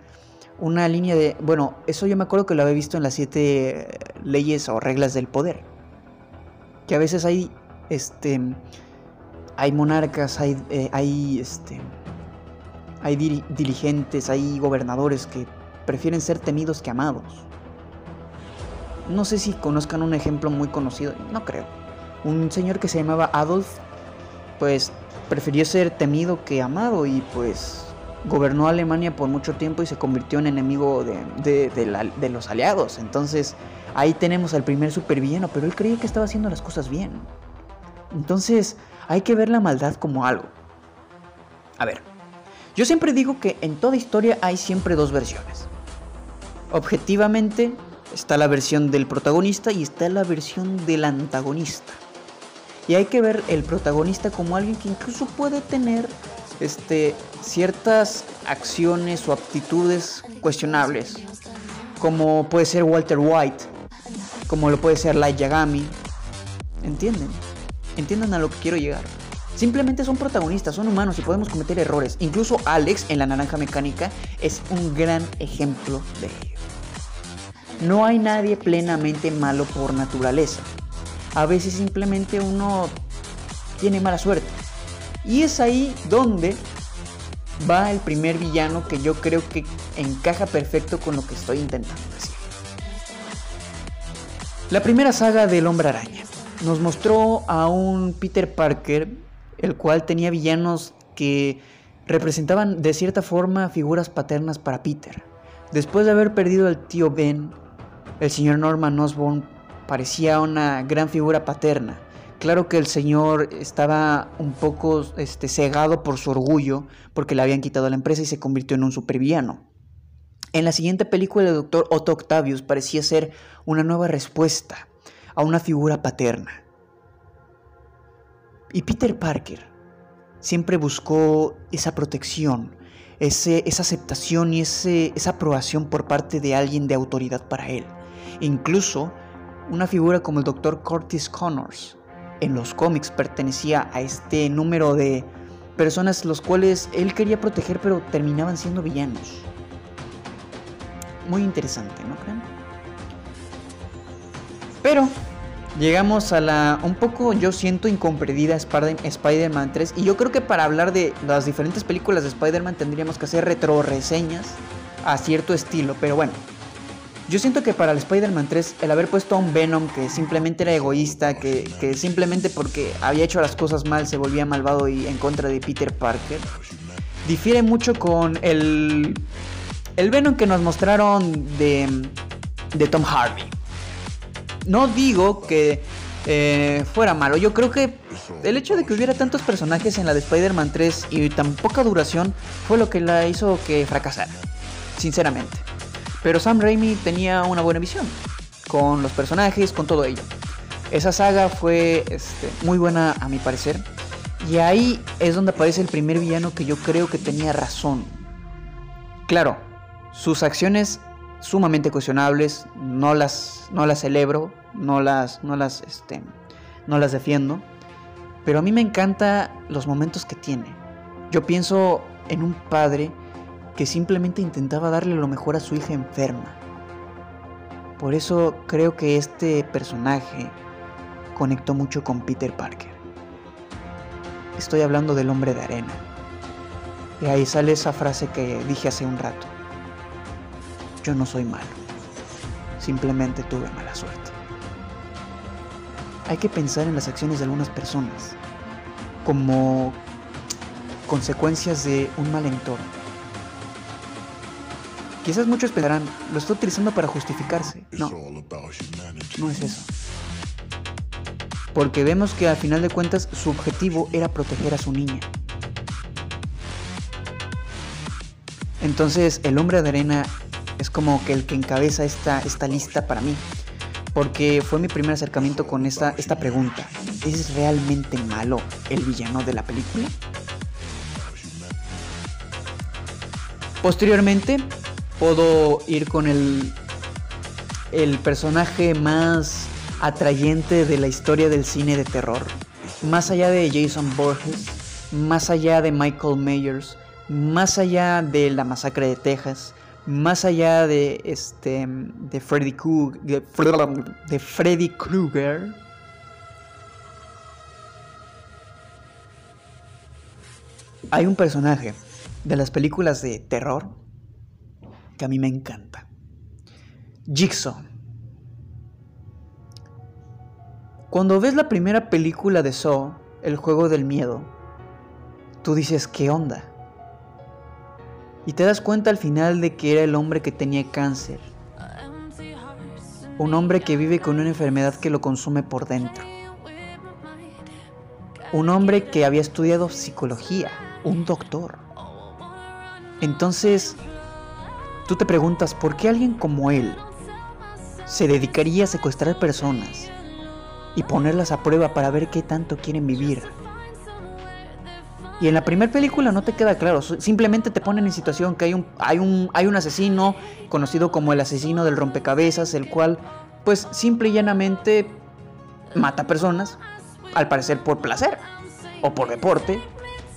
una línea de... Bueno, eso yo me acuerdo que lo había visto en las siete leyes o reglas del poder. Que a veces hay, este... Hay monarcas, hay, eh, hay, este... Hay dirigentes, hay gobernadores que prefieren ser temidos que amados. No sé si conozcan un ejemplo muy conocido, no creo. Un señor que se llamaba Adolf, pues prefirió ser temido que amado y pues gobernó Alemania por mucho tiempo y se convirtió en enemigo de, de los aliados. Entonces ahí tenemos al primer supervillano, pero él creía que estaba haciendo las cosas bien. Entonces hay que ver la maldad como algo. A ver, yo siempre digo que en toda historia hay siempre dos versiones. Objetivamente está la versión del protagonista y está la versión del antagonista. Y hay que ver el protagonista como alguien que incluso puede tener este, ciertas acciones o aptitudes cuestionables. Como puede ser Walter White, como lo puede ser Light Yagami. ¿Entienden? Entiendan a lo que quiero llegar. Simplemente son protagonistas, son humanos y podemos cometer errores. Incluso Alex en La Naranja Mecánica es un gran ejemplo de ello. No hay nadie plenamente malo por naturaleza. A veces simplemente uno tiene mala suerte. Y es ahí donde va el primer villano que yo creo que encaja perfecto con lo que estoy intentando decir. La primera saga del hombre araña nos mostró a un Peter Parker el cual tenía villanos que representaban de cierta forma figuras paternas para Peter. Después de haber perdido al tío Ben, el señor Norman Osborn parecía una gran figura paterna. Claro que el señor estaba un poco este, cegado por su orgullo porque le habían quitado la empresa y se convirtió en un supervillano. En la siguiente película el doctor Otto Octavius parecía ser una nueva respuesta a una figura paterna. Y Peter Parker siempre buscó esa protección, ese, esa aceptación y ese, esa aprobación por parte de alguien de autoridad para él. Incluso una figura como el Dr. Curtis Connors en los cómics pertenecía a este número de personas los cuales él quería proteger pero terminaban siendo villanos. Muy interesante, ¿no creen? Pero Llegamos a la un poco yo siento incomprendida Spider-Man 3 y yo creo que para hablar de las diferentes películas de Spider-Man tendríamos que hacer retro reseñas a cierto estilo, pero bueno. Yo siento que para el Spider-Man 3 el haber puesto a un Venom que simplemente era egoísta, que, simplemente porque había hecho las cosas mal se volvía malvado y en contra de Peter Parker, difiere mucho con el, el Venom que nos mostraron de, de Tom Hardy no digo que eh, fuera malo. Yo creo que el hecho de que hubiera tantos personajes en la de Spider-Man 3 y tan poca duración fue lo que la hizo que fracasara. Sinceramente. Pero Sam Raimi tenía una buena visión. Con los personajes, con todo ello. Esa saga fue este, muy buena a mi parecer. Y ahí es donde aparece el primer villano que yo creo que tenía razón. Claro, sus acciones sumamente cuestionables, no las, no las celebro, no las, no las, este, no las defiendo, pero a mí me encanta los momentos que tiene. Yo pienso en un padre que simplemente intentaba darle lo mejor a su hija enferma. Por eso creo que este personaje conectó mucho con Peter Parker. Estoy hablando del hombre de arena. Y ahí sale esa frase que dije hace un rato. Yo no soy malo. Simplemente tuve mala suerte. Hay que pensar en las acciones de algunas personas como consecuencias de un mal entorno. Quizás muchos pensarán, lo está utilizando para justificarse. No, no es eso. Porque vemos que al final de cuentas su objetivo era proteger a su niña. Entonces el hombre de arena es como que el que encabeza esta, esta lista para mí. Porque fue mi primer acercamiento con esta, esta pregunta. ¿Es realmente malo el villano de la película? Posteriormente, puedo ir con el, el personaje más atrayente de la historia del cine de terror. Más allá de Jason Borges, más allá de Michael Myers, más allá de la masacre de Texas, más allá de este de Freddy Krueger, de, Freddy Krueger hay un personaje de las películas de terror que a mí me encanta. Jigsaw. Cuando ves la primera película de Saw, El juego del miedo, tú dices, ¿qué onda? Y te das cuenta al final de que era el hombre que tenía cáncer. Un hombre que vive con una enfermedad que lo consume por dentro. Un hombre que había estudiado psicología, un doctor. Entonces, tú te preguntas, ¿por qué alguien como él se dedicaría a secuestrar personas y ponerlas a prueba para ver qué tanto quieren vivir? Y en la primera película no te queda claro, simplemente te ponen en situación que hay un, hay un, hay un asesino conocido como el asesino del rompecabezas, el cual pues simple y llanamente mata personas, al parecer por placer, o por deporte,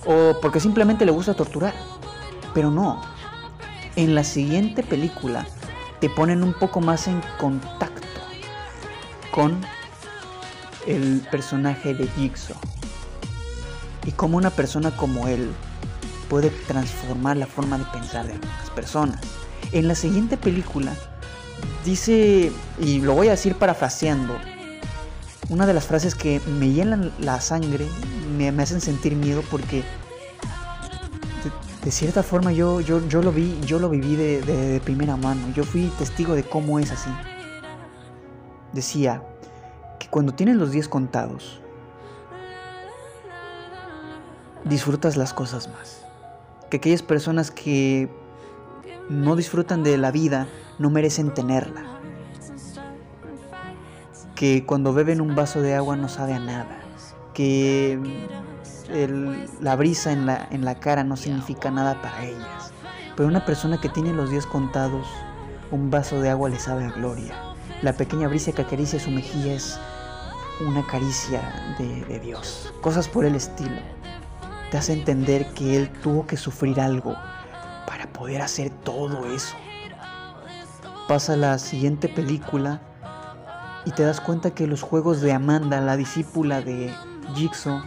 o porque simplemente le gusta torturar. Pero no, en la siguiente película te ponen un poco más en contacto con el personaje de Jigsaw y cómo una persona como él puede transformar la forma de pensar de las personas. En la siguiente película dice, y lo voy a decir parafraseando, una de las frases que me llenan la sangre, me, hacen sentir miedo porque de, cierta forma yo, yo, yo, lo vi, yo lo viví de, primera mano, yo fui testigo de cómo es así. Decía que cuando tienes los días contados, disfrutas las cosas más. Que aquellas personas que no disfrutan de la vida no merecen tenerla. Que cuando beben un vaso de agua no sabe a nada. Que la brisa en la, en la cara no significa nada para ellas. Pero una persona que tiene los días contados, un vaso de agua le sabe a gloria. La pequeña brisa que acaricia su mejilla es una caricia de, de Dios. Cosas por el estilo te hace entender que él tuvo que sufrir algo para poder hacer todo eso. Pasa la siguiente película y te das cuenta que los juegos de Amanda, la discípula de Jigsaw,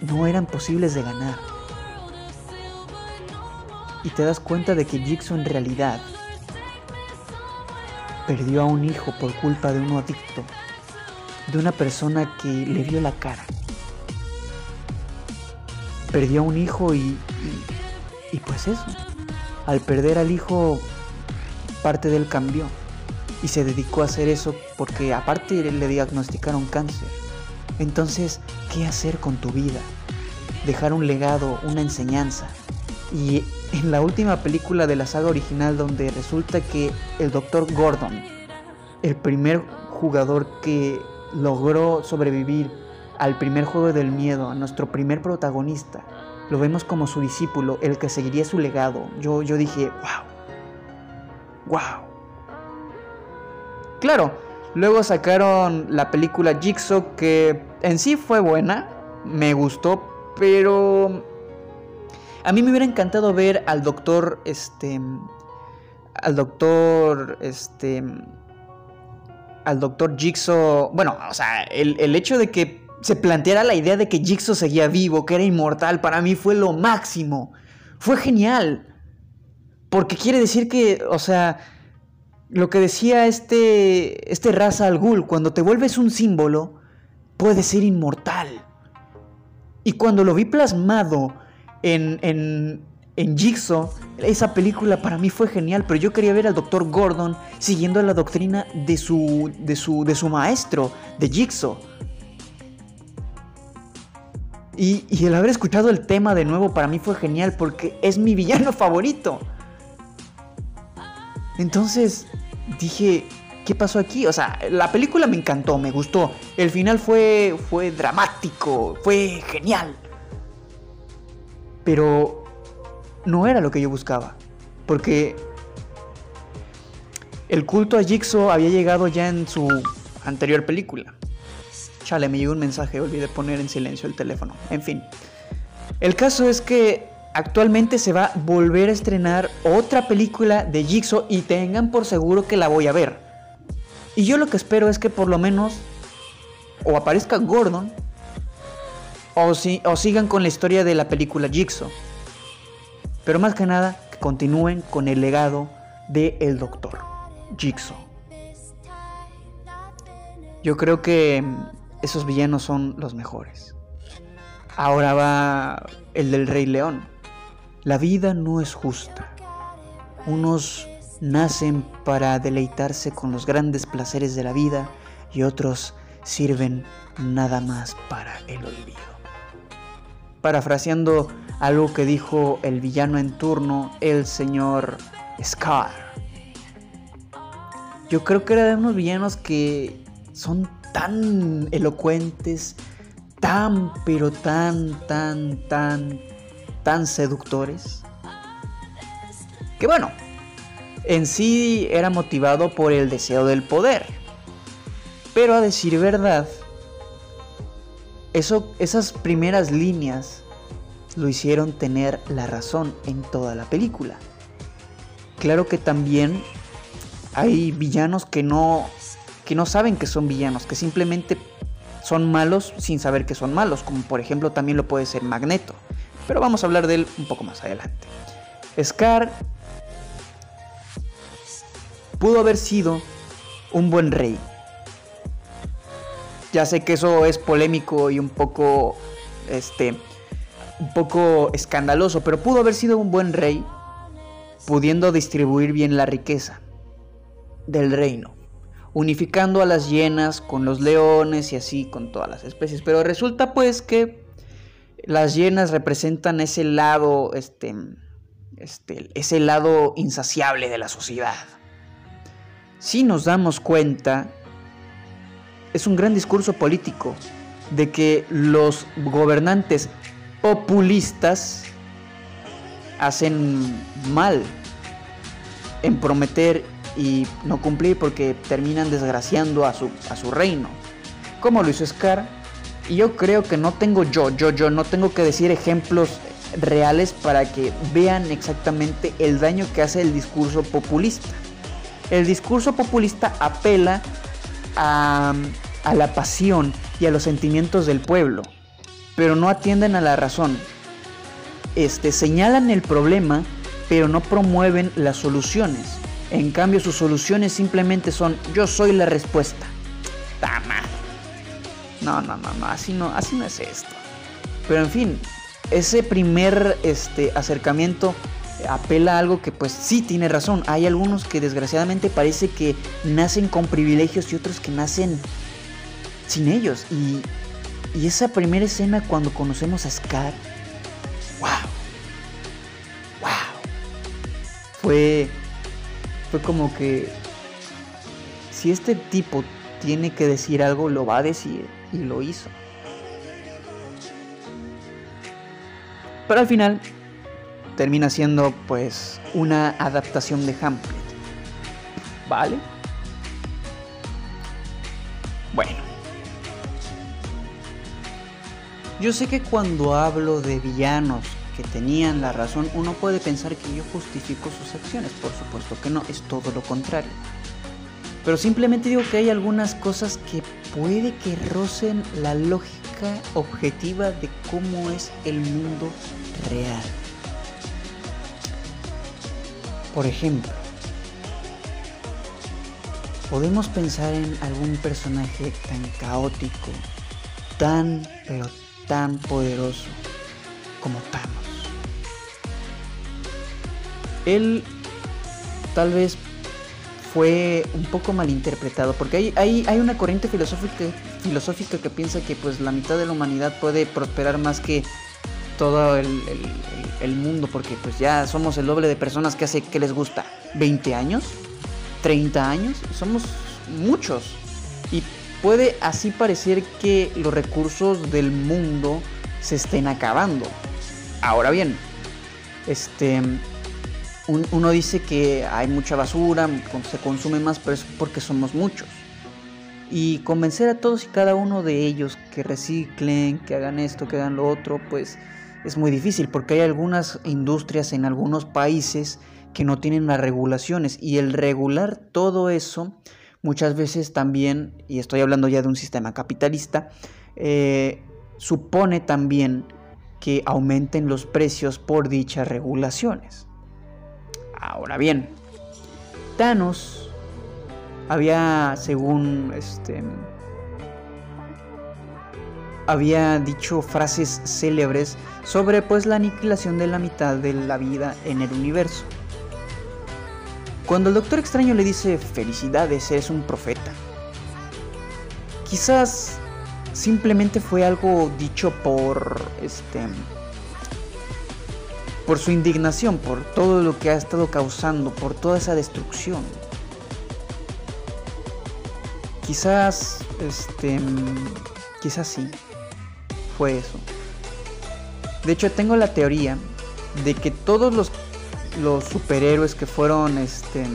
no, eran posibles de ganar. Y te das cuenta de que Jigsaw en realidad perdió a un hijo por culpa de un adicto, de una persona que le dio la cara perdió a un hijo y, y, pues eso. Al perder al hijo, parte de él cambió y se dedicó a hacer eso porque aparte le diagnosticaron cáncer. Entonces, ¿qué hacer con tu vida? Dejar un legado, una enseñanza. Y en la última película de la saga original donde resulta que el doctor Gordon, el primer jugador que logró sobrevivir al primer juego del miedo, a nuestro primer protagonista. Lo vemos como su discípulo, el que seguiría su legado. Yo, yo dije, wow. Wow. Claro, luego sacaron la película Jigsaw que en sí fue buena, me gustó, pero a mí me hubiera encantado ver al doctor, este, al doctor, este, al doctor Jigsaw, bueno, o sea, el, el hecho de que se planteara la idea de que Jigsaw seguía vivo, que era inmortal, para mí fue lo máximo. Fue genial. Porque quiere decir que, o sea, lo que decía este, este raza al Ghul, cuando te vuelves un símbolo, puedes ser inmortal. Y cuando lo vi plasmado en, en, en Jigsaw, esa película para mí fue genial, pero yo quería ver al Dr. Gordon siguiendo la doctrina de su, de su, de su maestro, de Jigsaw. Y, el haber escuchado el tema de nuevo para mí fue genial porque es mi villano favorito. Entonces dije, ¿qué pasó aquí? O sea, la película me encantó, me gustó. El final fue, fue dramático, fue genial. Pero no era lo que yo buscaba. Porque el culto a Jigsaw había llegado ya en su anterior película. Chale, me llegó un mensaje, olvidé poner en silencio el teléfono. En fin. El caso es que actualmente se va a volver a estrenar otra película de Jigsaw y tengan por seguro que la voy a ver. Y yo lo que espero es que por lo menos o aparezca Gordon o, si, o sigan con la historia de la película Jigsaw. Pero más que nada, que continúen con el legado de El Doctor, Jigsaw. Yo creo que esos villanos son los mejores. Ahora va el del Rey León. La vida no es justa. Unos nacen para deleitarse con los grandes placeres de la vida y otros sirven nada más para el olvido. Parafraseando algo que dijo el villano en turno, el señor Scar. Yo creo que era de unos villanos que son tan elocuentes, tan, pero tan, tan, tan, tan seductores. Que bueno, en sí era motivado por el deseo del poder. Pero a decir verdad, eso, esas primeras líneas lo hicieron tener la razón en toda la película. Claro que también hay villanos que no, que no saben que son villanos, que simplemente son malos sin saber que son malos, como por ejemplo también lo puede ser Magneto. Pero vamos a hablar de él un poco más adelante. Scar pudo haber sido un buen rey. Ya sé que eso es polémico y un poco este un poco escandaloso, pero pudo haber sido un buen rey pudiendo distribuir bien la riqueza del reino, unificando a las hienas con los leones y así con todas las especies, pero resulta pues que las hienas representan ese lado este este ese lado insaciable de la sociedad si nos damos cuenta, es un gran discurso político de que los gobernantes populistas hacen mal en prometer y no cumplir porque terminan desgraciando a su, a su reino. Como lo hizo Scar. Y yo creo que no tengo yo, yo, yo, no tengo que decir ejemplos reales para que vean exactamente el daño que hace el discurso populista. El discurso populista apela a, la pasión y a los sentimientos del pueblo, pero no atienden a la razón. Este, señalan el problema, pero no promueven las soluciones. En cambio, sus soluciones simplemente son yo soy la respuesta. Tama. No, no, no, no, así no, así no es esto. Pero en fin, ese primer este, acercamiento apela a algo que pues sí tiene razón. Hay algunos que desgraciadamente parece que nacen con privilegios y otros que nacen sin ellos. Y, y esa primera escena cuando conocemos a Scar, wow, wow, fue, fue como que si este tipo tiene que decir algo, lo va a decir y lo hizo. Pero al final termina siendo pues una adaptación de Hamlet. ¿Vale? Bueno. Yo sé que cuando hablo de villanos que tenían la razón, uno puede pensar que yo justifico sus acciones. Por supuesto que no, es todo lo contrario. Pero simplemente digo que hay algunas cosas que puede que rocen la lógica objetiva de cómo es el mundo real. Por ejemplo, podemos pensar en algún personaje tan caótico, tan pero tan poderoso como Thanos. Él tal vez fue un poco malinterpretado, porque hay, hay, hay una corriente filosófica, filosófica que piensa que pues la mitad de la humanidad puede prosperar más que todo el, mundo, porque pues ya somos el doble de personas que hace que les gusta 20 años, 30 años, somos muchos. Y puede así parecer que los recursos del mundo se estén acabando. Ahora bien, este uno dice que hay mucha basura, se consume más, pero es porque somos muchos. Y convencer a todos y cada uno de ellos que reciclen, que hagan esto, que hagan lo otro, pues es muy difícil porque hay algunas industrias en algunos países que no tienen las regulaciones y el regular todo eso muchas veces también, y estoy hablando ya de un sistema capitalista, eh, supone también que aumenten los precios por dichas regulaciones. Ahora bien, Thanos había, según este, había dicho frases célebres sobre pues la aniquilación de la mitad de la vida en el universo. Cuando el Doctor Extraño le dice felicidades, eres un profeta. Quizás simplemente fue algo dicho por este por su indignación, por todo lo que ha estado causando, por toda esa destrucción. Quizás este quizás sí fue eso. De hecho, tengo la teoría de que todos los, superhéroes que fueron, este,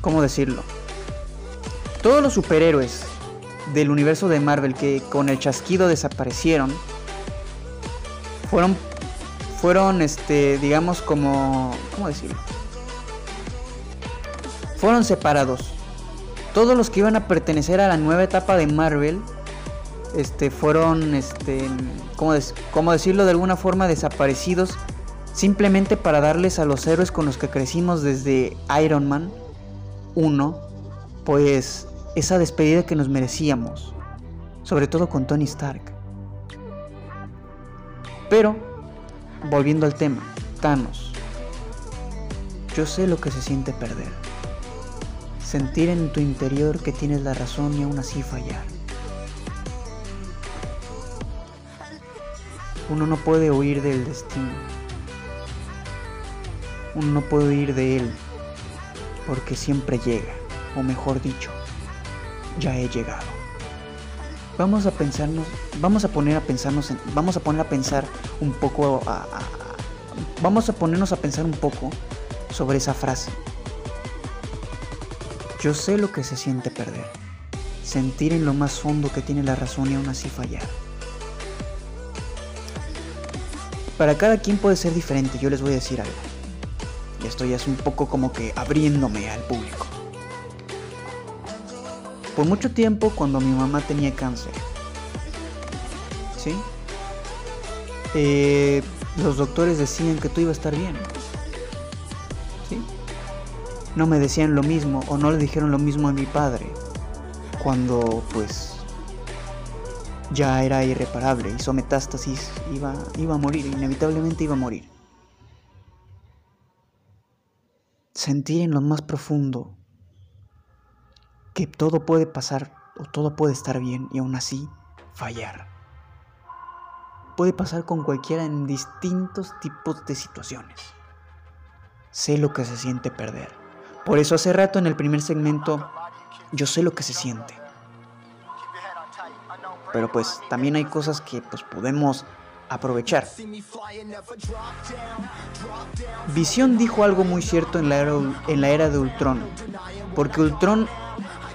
¿cómo decirlo? Todos los superhéroes del universo de Marvel que con el chasquido desaparecieron, fueron, fueron, este, digamos como, ¿cómo decirlo? Fueron separados. Todos los que iban a pertenecer a la nueva etapa de Marvel este, fueron, este, ¿cómo, decirlo de alguna forma, desaparecidos simplemente para darles a los héroes con los que crecimos desde Iron Man 1, pues esa despedida que nos merecíamos, sobre todo con Tony Stark. Pero, volviendo al tema, Thanos, yo sé lo que se siente perder. Sentir en tu interior que tienes la razón y aún así fallar. Uno no puede huir del destino. Uno no puede huir de él porque siempre llega, o mejor dicho, ya he llegado. Vamos a pensarnos, vamos a poner a pensarnos, vamos a poner a pensar un poco, vamos a ponernos a pensar un poco sobre esa frase. Yo sé lo que se siente perder, sentir en lo más hondo que tiene la razón y aún así fallar. Para cada quien puede ser diferente, yo les voy a decir algo. Y esto ya es un poco como que abriéndome al público. Por mucho tiempo cuando mi mamá tenía cáncer, ¿sí? Eh, los doctores decían que tú iba a estar bien. ¿Sí? No me decían lo mismo o no le dijeron lo mismo a mi padre cuando pues ya era irreparable, hizo metástasis, iba, iba a morir, inevitablemente iba a morir. Sentir en lo más profundo que todo puede pasar o todo puede estar bien y aún así fallar. Puede pasar con cualquiera en distintos tipos de situaciones. Sé lo que se siente perder. Por eso hace rato en el primer segmento yo sé lo que se siente pero pues también hay cosas que pues podemos aprovechar. Visión dijo algo muy cierto en la, era, en la era de Ultron, porque Ultron,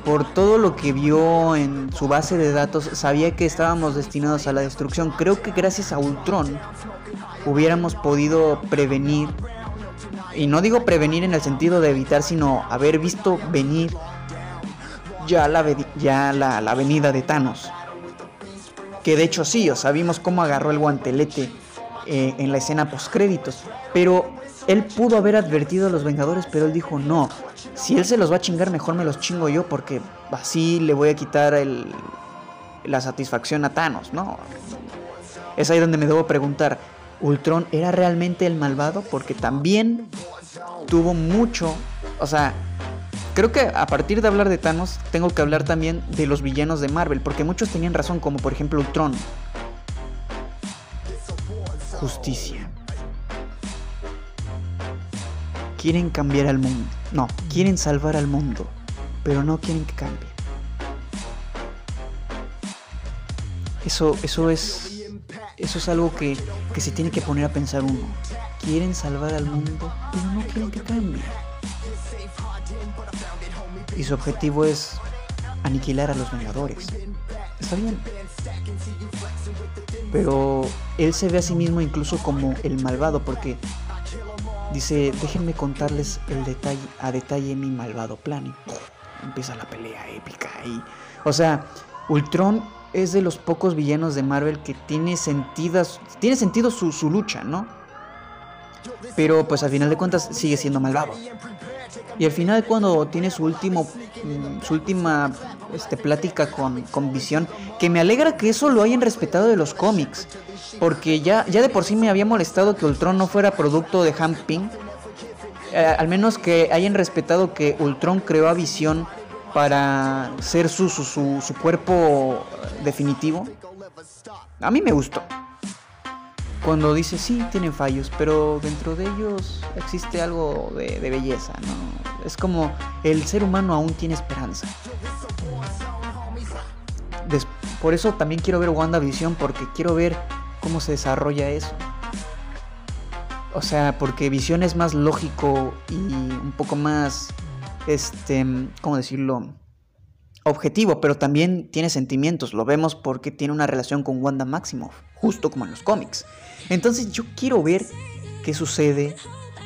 por todo lo que vio en su base de datos, sabía que estábamos destinados a la destrucción. Creo que gracias a Ultron hubiéramos podido prevenir, y no digo prevenir en el sentido de evitar, sino haber visto venir ya la, ya la, la venida de Thanos. Que de hecho sí, o sea, vimos cómo agarró el guantelete eh, en la escena postcréditos. Pero él pudo haber advertido a los Vengadores, pero él dijo, no, si él se los va a chingar, mejor me los chingo yo, porque así le voy a quitar el, la satisfacción a Thanos, ¿no? Es ahí donde me debo preguntar, ¿Ultron era realmente el malvado? Porque también tuvo mucho, o sea, Creo que a partir de hablar de Thanos, tengo que hablar también de los villanos de Marvel, porque muchos tenían razón, como por ejemplo Ultron. Justicia. Quieren cambiar al mundo. No, quieren salvar al mundo, pero no quieren que cambie. Eso, eso es. Eso es algo que, que se tiene que poner a pensar uno. Quieren salvar al mundo, pero no quieren que cambie y su objetivo es aniquilar a los Vengadores. Está bien. Pero él se ve a sí mismo incluso como el malvado porque dice, déjenme contarles el detalle, a detalle mi malvado plan. Y empieza la pelea épica. Y, o sea, Ultron es de los pocos villanos de Marvel que tiene, tiene sentido su, su lucha, ¿no? Pero pues al final de cuentas sigue siendo malvado. Y al final cuando tiene su último mm, su última este, plática con, con Visión, que me alegra que eso lo hayan respetado de los cómics. Porque ya, ya de por sí me había molestado que Ultron no fuera producto de Hank Pym. Eh, al menos que hayan respetado que Ultron creó a Visión para ser su, su, su, cuerpo definitivo. A mí me gustó. Cuando dice, sí, tienen fallos, pero dentro de ellos existe algo de, belleza. Es como el ser humano aún tiene esperanza. Por eso también quiero ver WandaVision, porque quiero ver cómo se desarrolla eso. O sea, porque Visión es más lógico y un poco más, este, ¿cómo decirlo? Objetivo, pero también tiene sentimientos. Lo vemos porque tiene una relación con Wanda Maximoff, justo como en los cómics. Entonces yo quiero ver qué sucede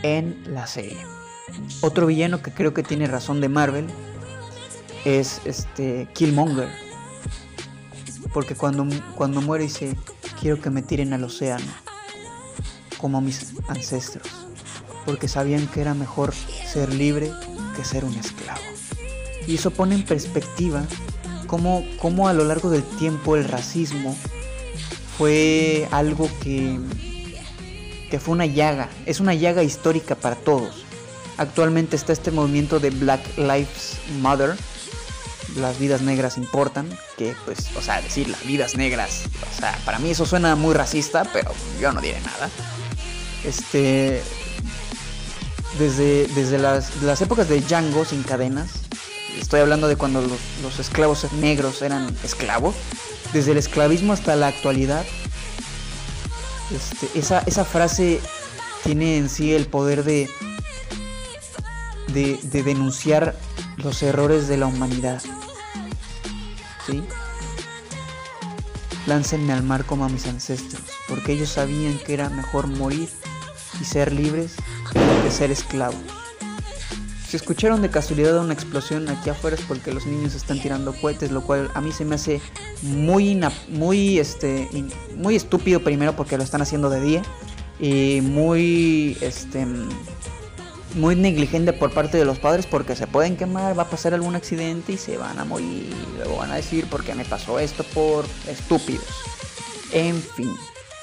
en la serie. Otro villano que creo que tiene razón de Marvel es este Killmonger. Porque cuando, cuando muere dice, quiero que me tiren al océano, como mis ancestros, porque sabían que era mejor ser libre que ser un esclavo. Y eso pone en perspectiva cómo, cómo a lo largo del tiempo el racismo fue algo que, que fue una llaga, es una llaga histórica para todos. Actualmente está este movimiento de Black Lives Matter, las vidas negras importan, que pues, o sea, decir las vidas negras, o sea, para mí eso suena muy racista, pero yo no diré nada. Este, desde, desde las, las épocas de Django sin cadenas, estoy hablando de cuando los, los esclavos negros eran esclavos, desde el esclavismo hasta la actualidad, este, esa, esa frase tiene en sí el poder de, de, de denunciar los errores de la humanidad. ¿Sí? Láncenme al mar como a mis ancestros, porque ellos sabían que era mejor morir y ser libres que ser esclavos. Si escucharon de casualidad una explosión aquí afuera es porque los niños están tirando cohetes, lo cual a mí se me hace muy, muy, este, muy estúpido primero porque lo están haciendo de día y muy, este, muy negligente por parte de los padres porque se pueden quemar, va a pasar algún accidente y se van a morir. Luego van a decir porque me pasó esto por estúpidos. En fin,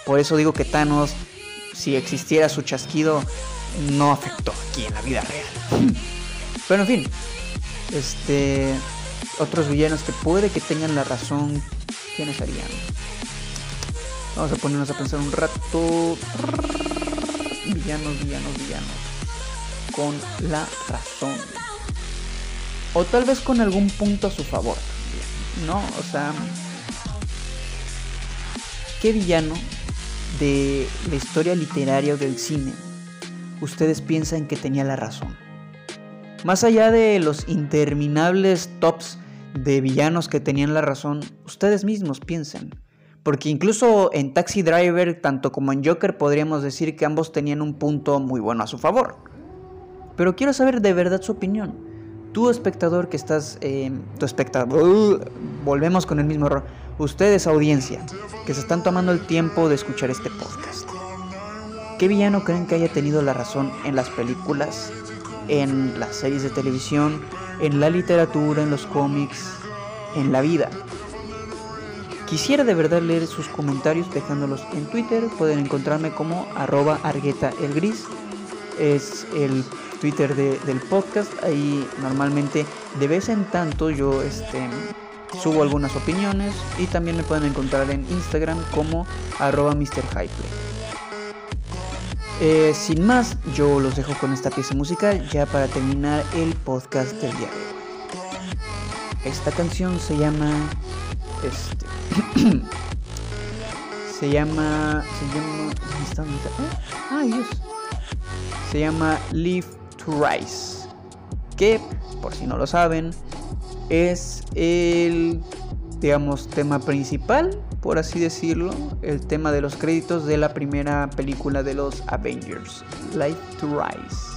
por eso digo que Thanos, si existiera su chasquido, no afectó aquí en la vida real. Pero en fin, este, otros villanos que puede que tengan la razón, ¿quiénes serían? Vamos a ponernos a pensar un rato. Villanos, villanos, villanos con la razón. O tal vez con algún punto a su favor. ¿No? O sea... ¿Qué villano de la historia literaria o del cine ustedes piensan que tenía la razón? Más allá de los interminables tops de villanos que tenían la razón, ustedes mismos piensen. Porque incluso en Taxi Driver, tanto como en Joker, podríamos decir que ambos tenían un punto muy bueno a su favor pero quiero saber de verdad su opinión. Tú, espectador que estás, eh, tu espectador, volvemos con el mismo error. Ustedes, audiencia, que se están tomando el tiempo de escuchar este podcast. ¿Qué villano creen que haya tenido la razón en las películas, en las series de televisión, en la literatura, en los cómics, en la vida? Quisiera de verdad leer sus comentarios dejándolos en Twitter. Pueden encontrarme como arroba argueta el gris. Es el Twitter del podcast. Ahí normalmente de vez en tanto yo este, subo algunas opiniones y también me pueden encontrar en Instagram como arroba eh, sin más, yo los dejo con esta pieza musical ya para terminar el podcast del día Esta canción se llama. Este. se llama. Se llama. está? Ah, Dios. Se llama Live Rise, que por si no lo saben es el digamos tema principal, por así decirlo, el tema de los créditos de la primera película de los Avengers, Life to Rise.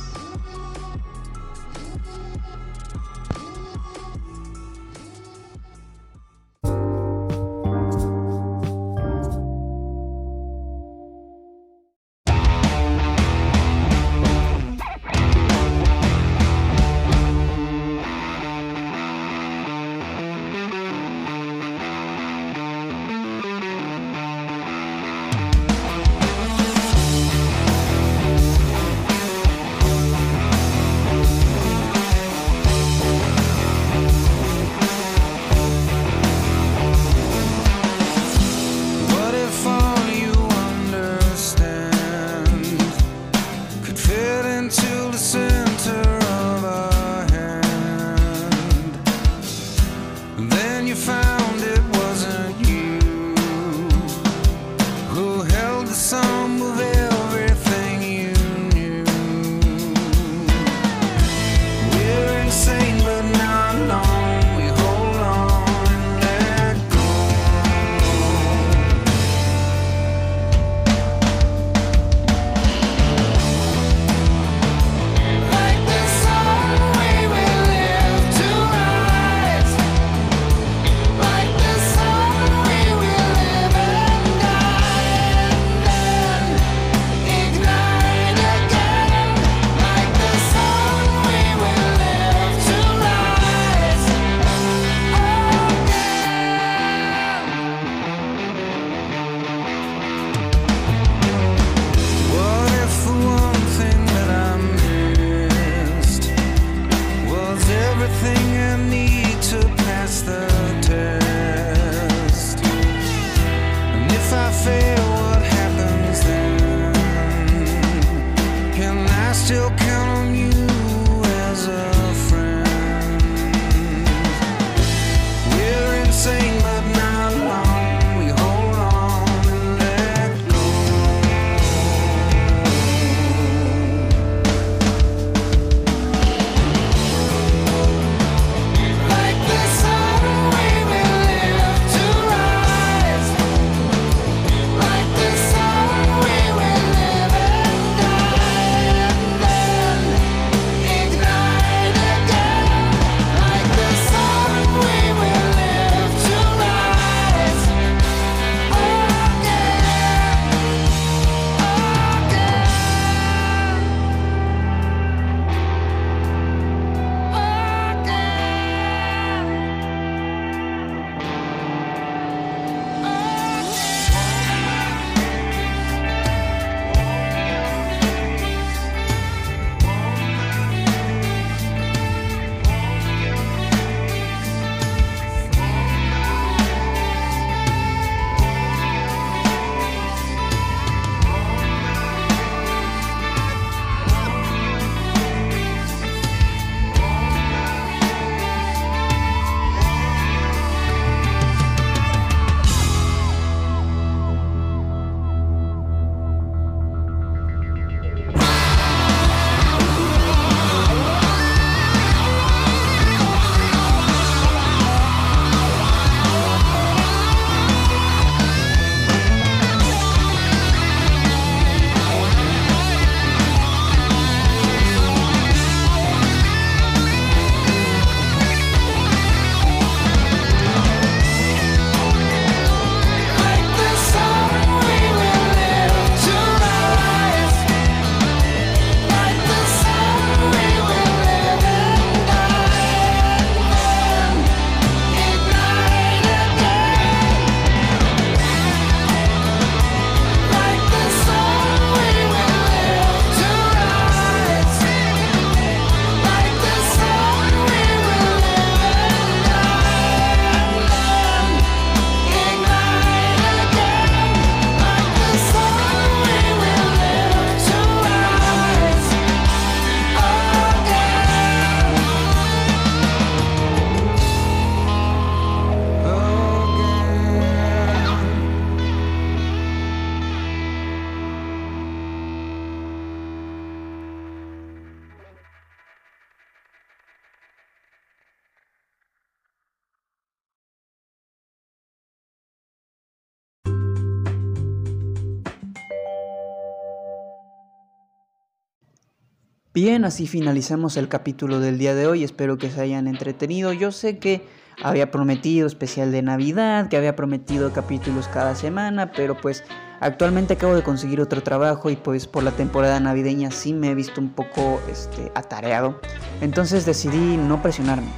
Bien, así finalizamos el capítulo del día de hoy. Espero que se hayan entretenido. Yo sé que había prometido especial de Navidad, que había prometido capítulos cada semana, pero pues actualmente acabo de conseguir otro trabajo y pues por la temporada navideña sí me he visto un poco este, atareado. Entonces decidí no presionarme.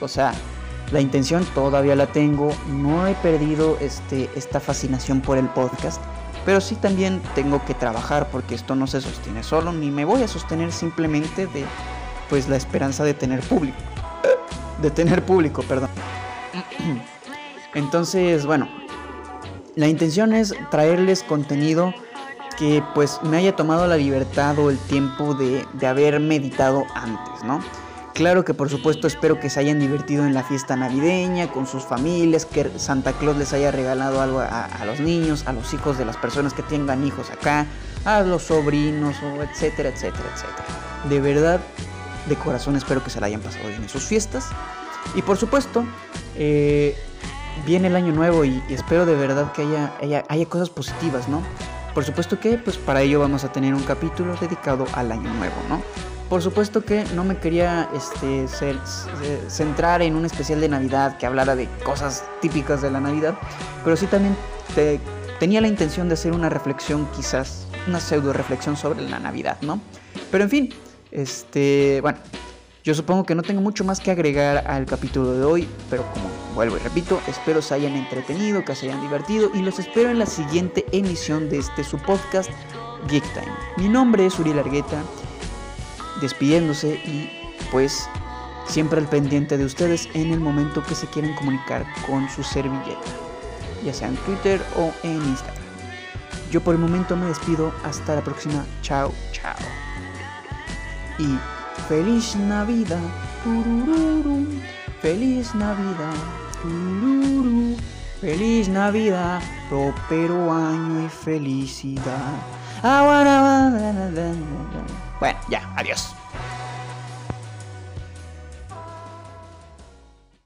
O sea, la intención todavía la tengo, no he perdido este, esta fascinación por el podcast pero sí también tengo que trabajar porque esto no se sostiene solo, ni me voy a sostener simplemente de pues la esperanza de tener público. De tener público, perdón. Entonces, bueno, la intención es traerles contenido que pues me haya tomado la libertad o el tiempo de, de haber meditado antes, ¿no? Claro que por supuesto espero que se hayan divertido en la fiesta navideña con sus familias, que Santa Claus les haya regalado algo a, los niños, a los hijos de las personas que tengan hijos acá, a los sobrinos, etcétera, etcétera, etcétera. De verdad, de corazón espero que se la hayan pasado bien en sus fiestas. Y por supuesto, eh, viene el año nuevo y, espero de verdad que haya, haya, haya cosas positivas, ¿no? Por supuesto que pues para ello vamos a tener un capítulo dedicado al año nuevo, ¿no? Por supuesto que no me quería este, centrar en un especial de Navidad que hablara de cosas típicas de la Navidad, pero sí también tenía la intención de hacer una reflexión, quizás una pseudo reflexión sobre la Navidad, ¿no? Pero en fin, este, bueno, yo supongo que no tengo mucho más que agregar al capítulo de hoy, pero como vuelvo y repito, espero se hayan entretenido, que se hayan divertido y los espero en la siguiente emisión de este su podcast Geek Time. Mi nombre es Uriel Argueta despidiéndose y pues siempre al pendiente de ustedes en el momento que se quieren comunicar con su servilleta, ya sea en Twitter o en Instagram. Yo por el momento me despido, hasta la próxima, chao, chao. Y feliz Navidad, feliz Navidad, feliz Navidad, próspero año y felicidad. Bueno, ya, adiós.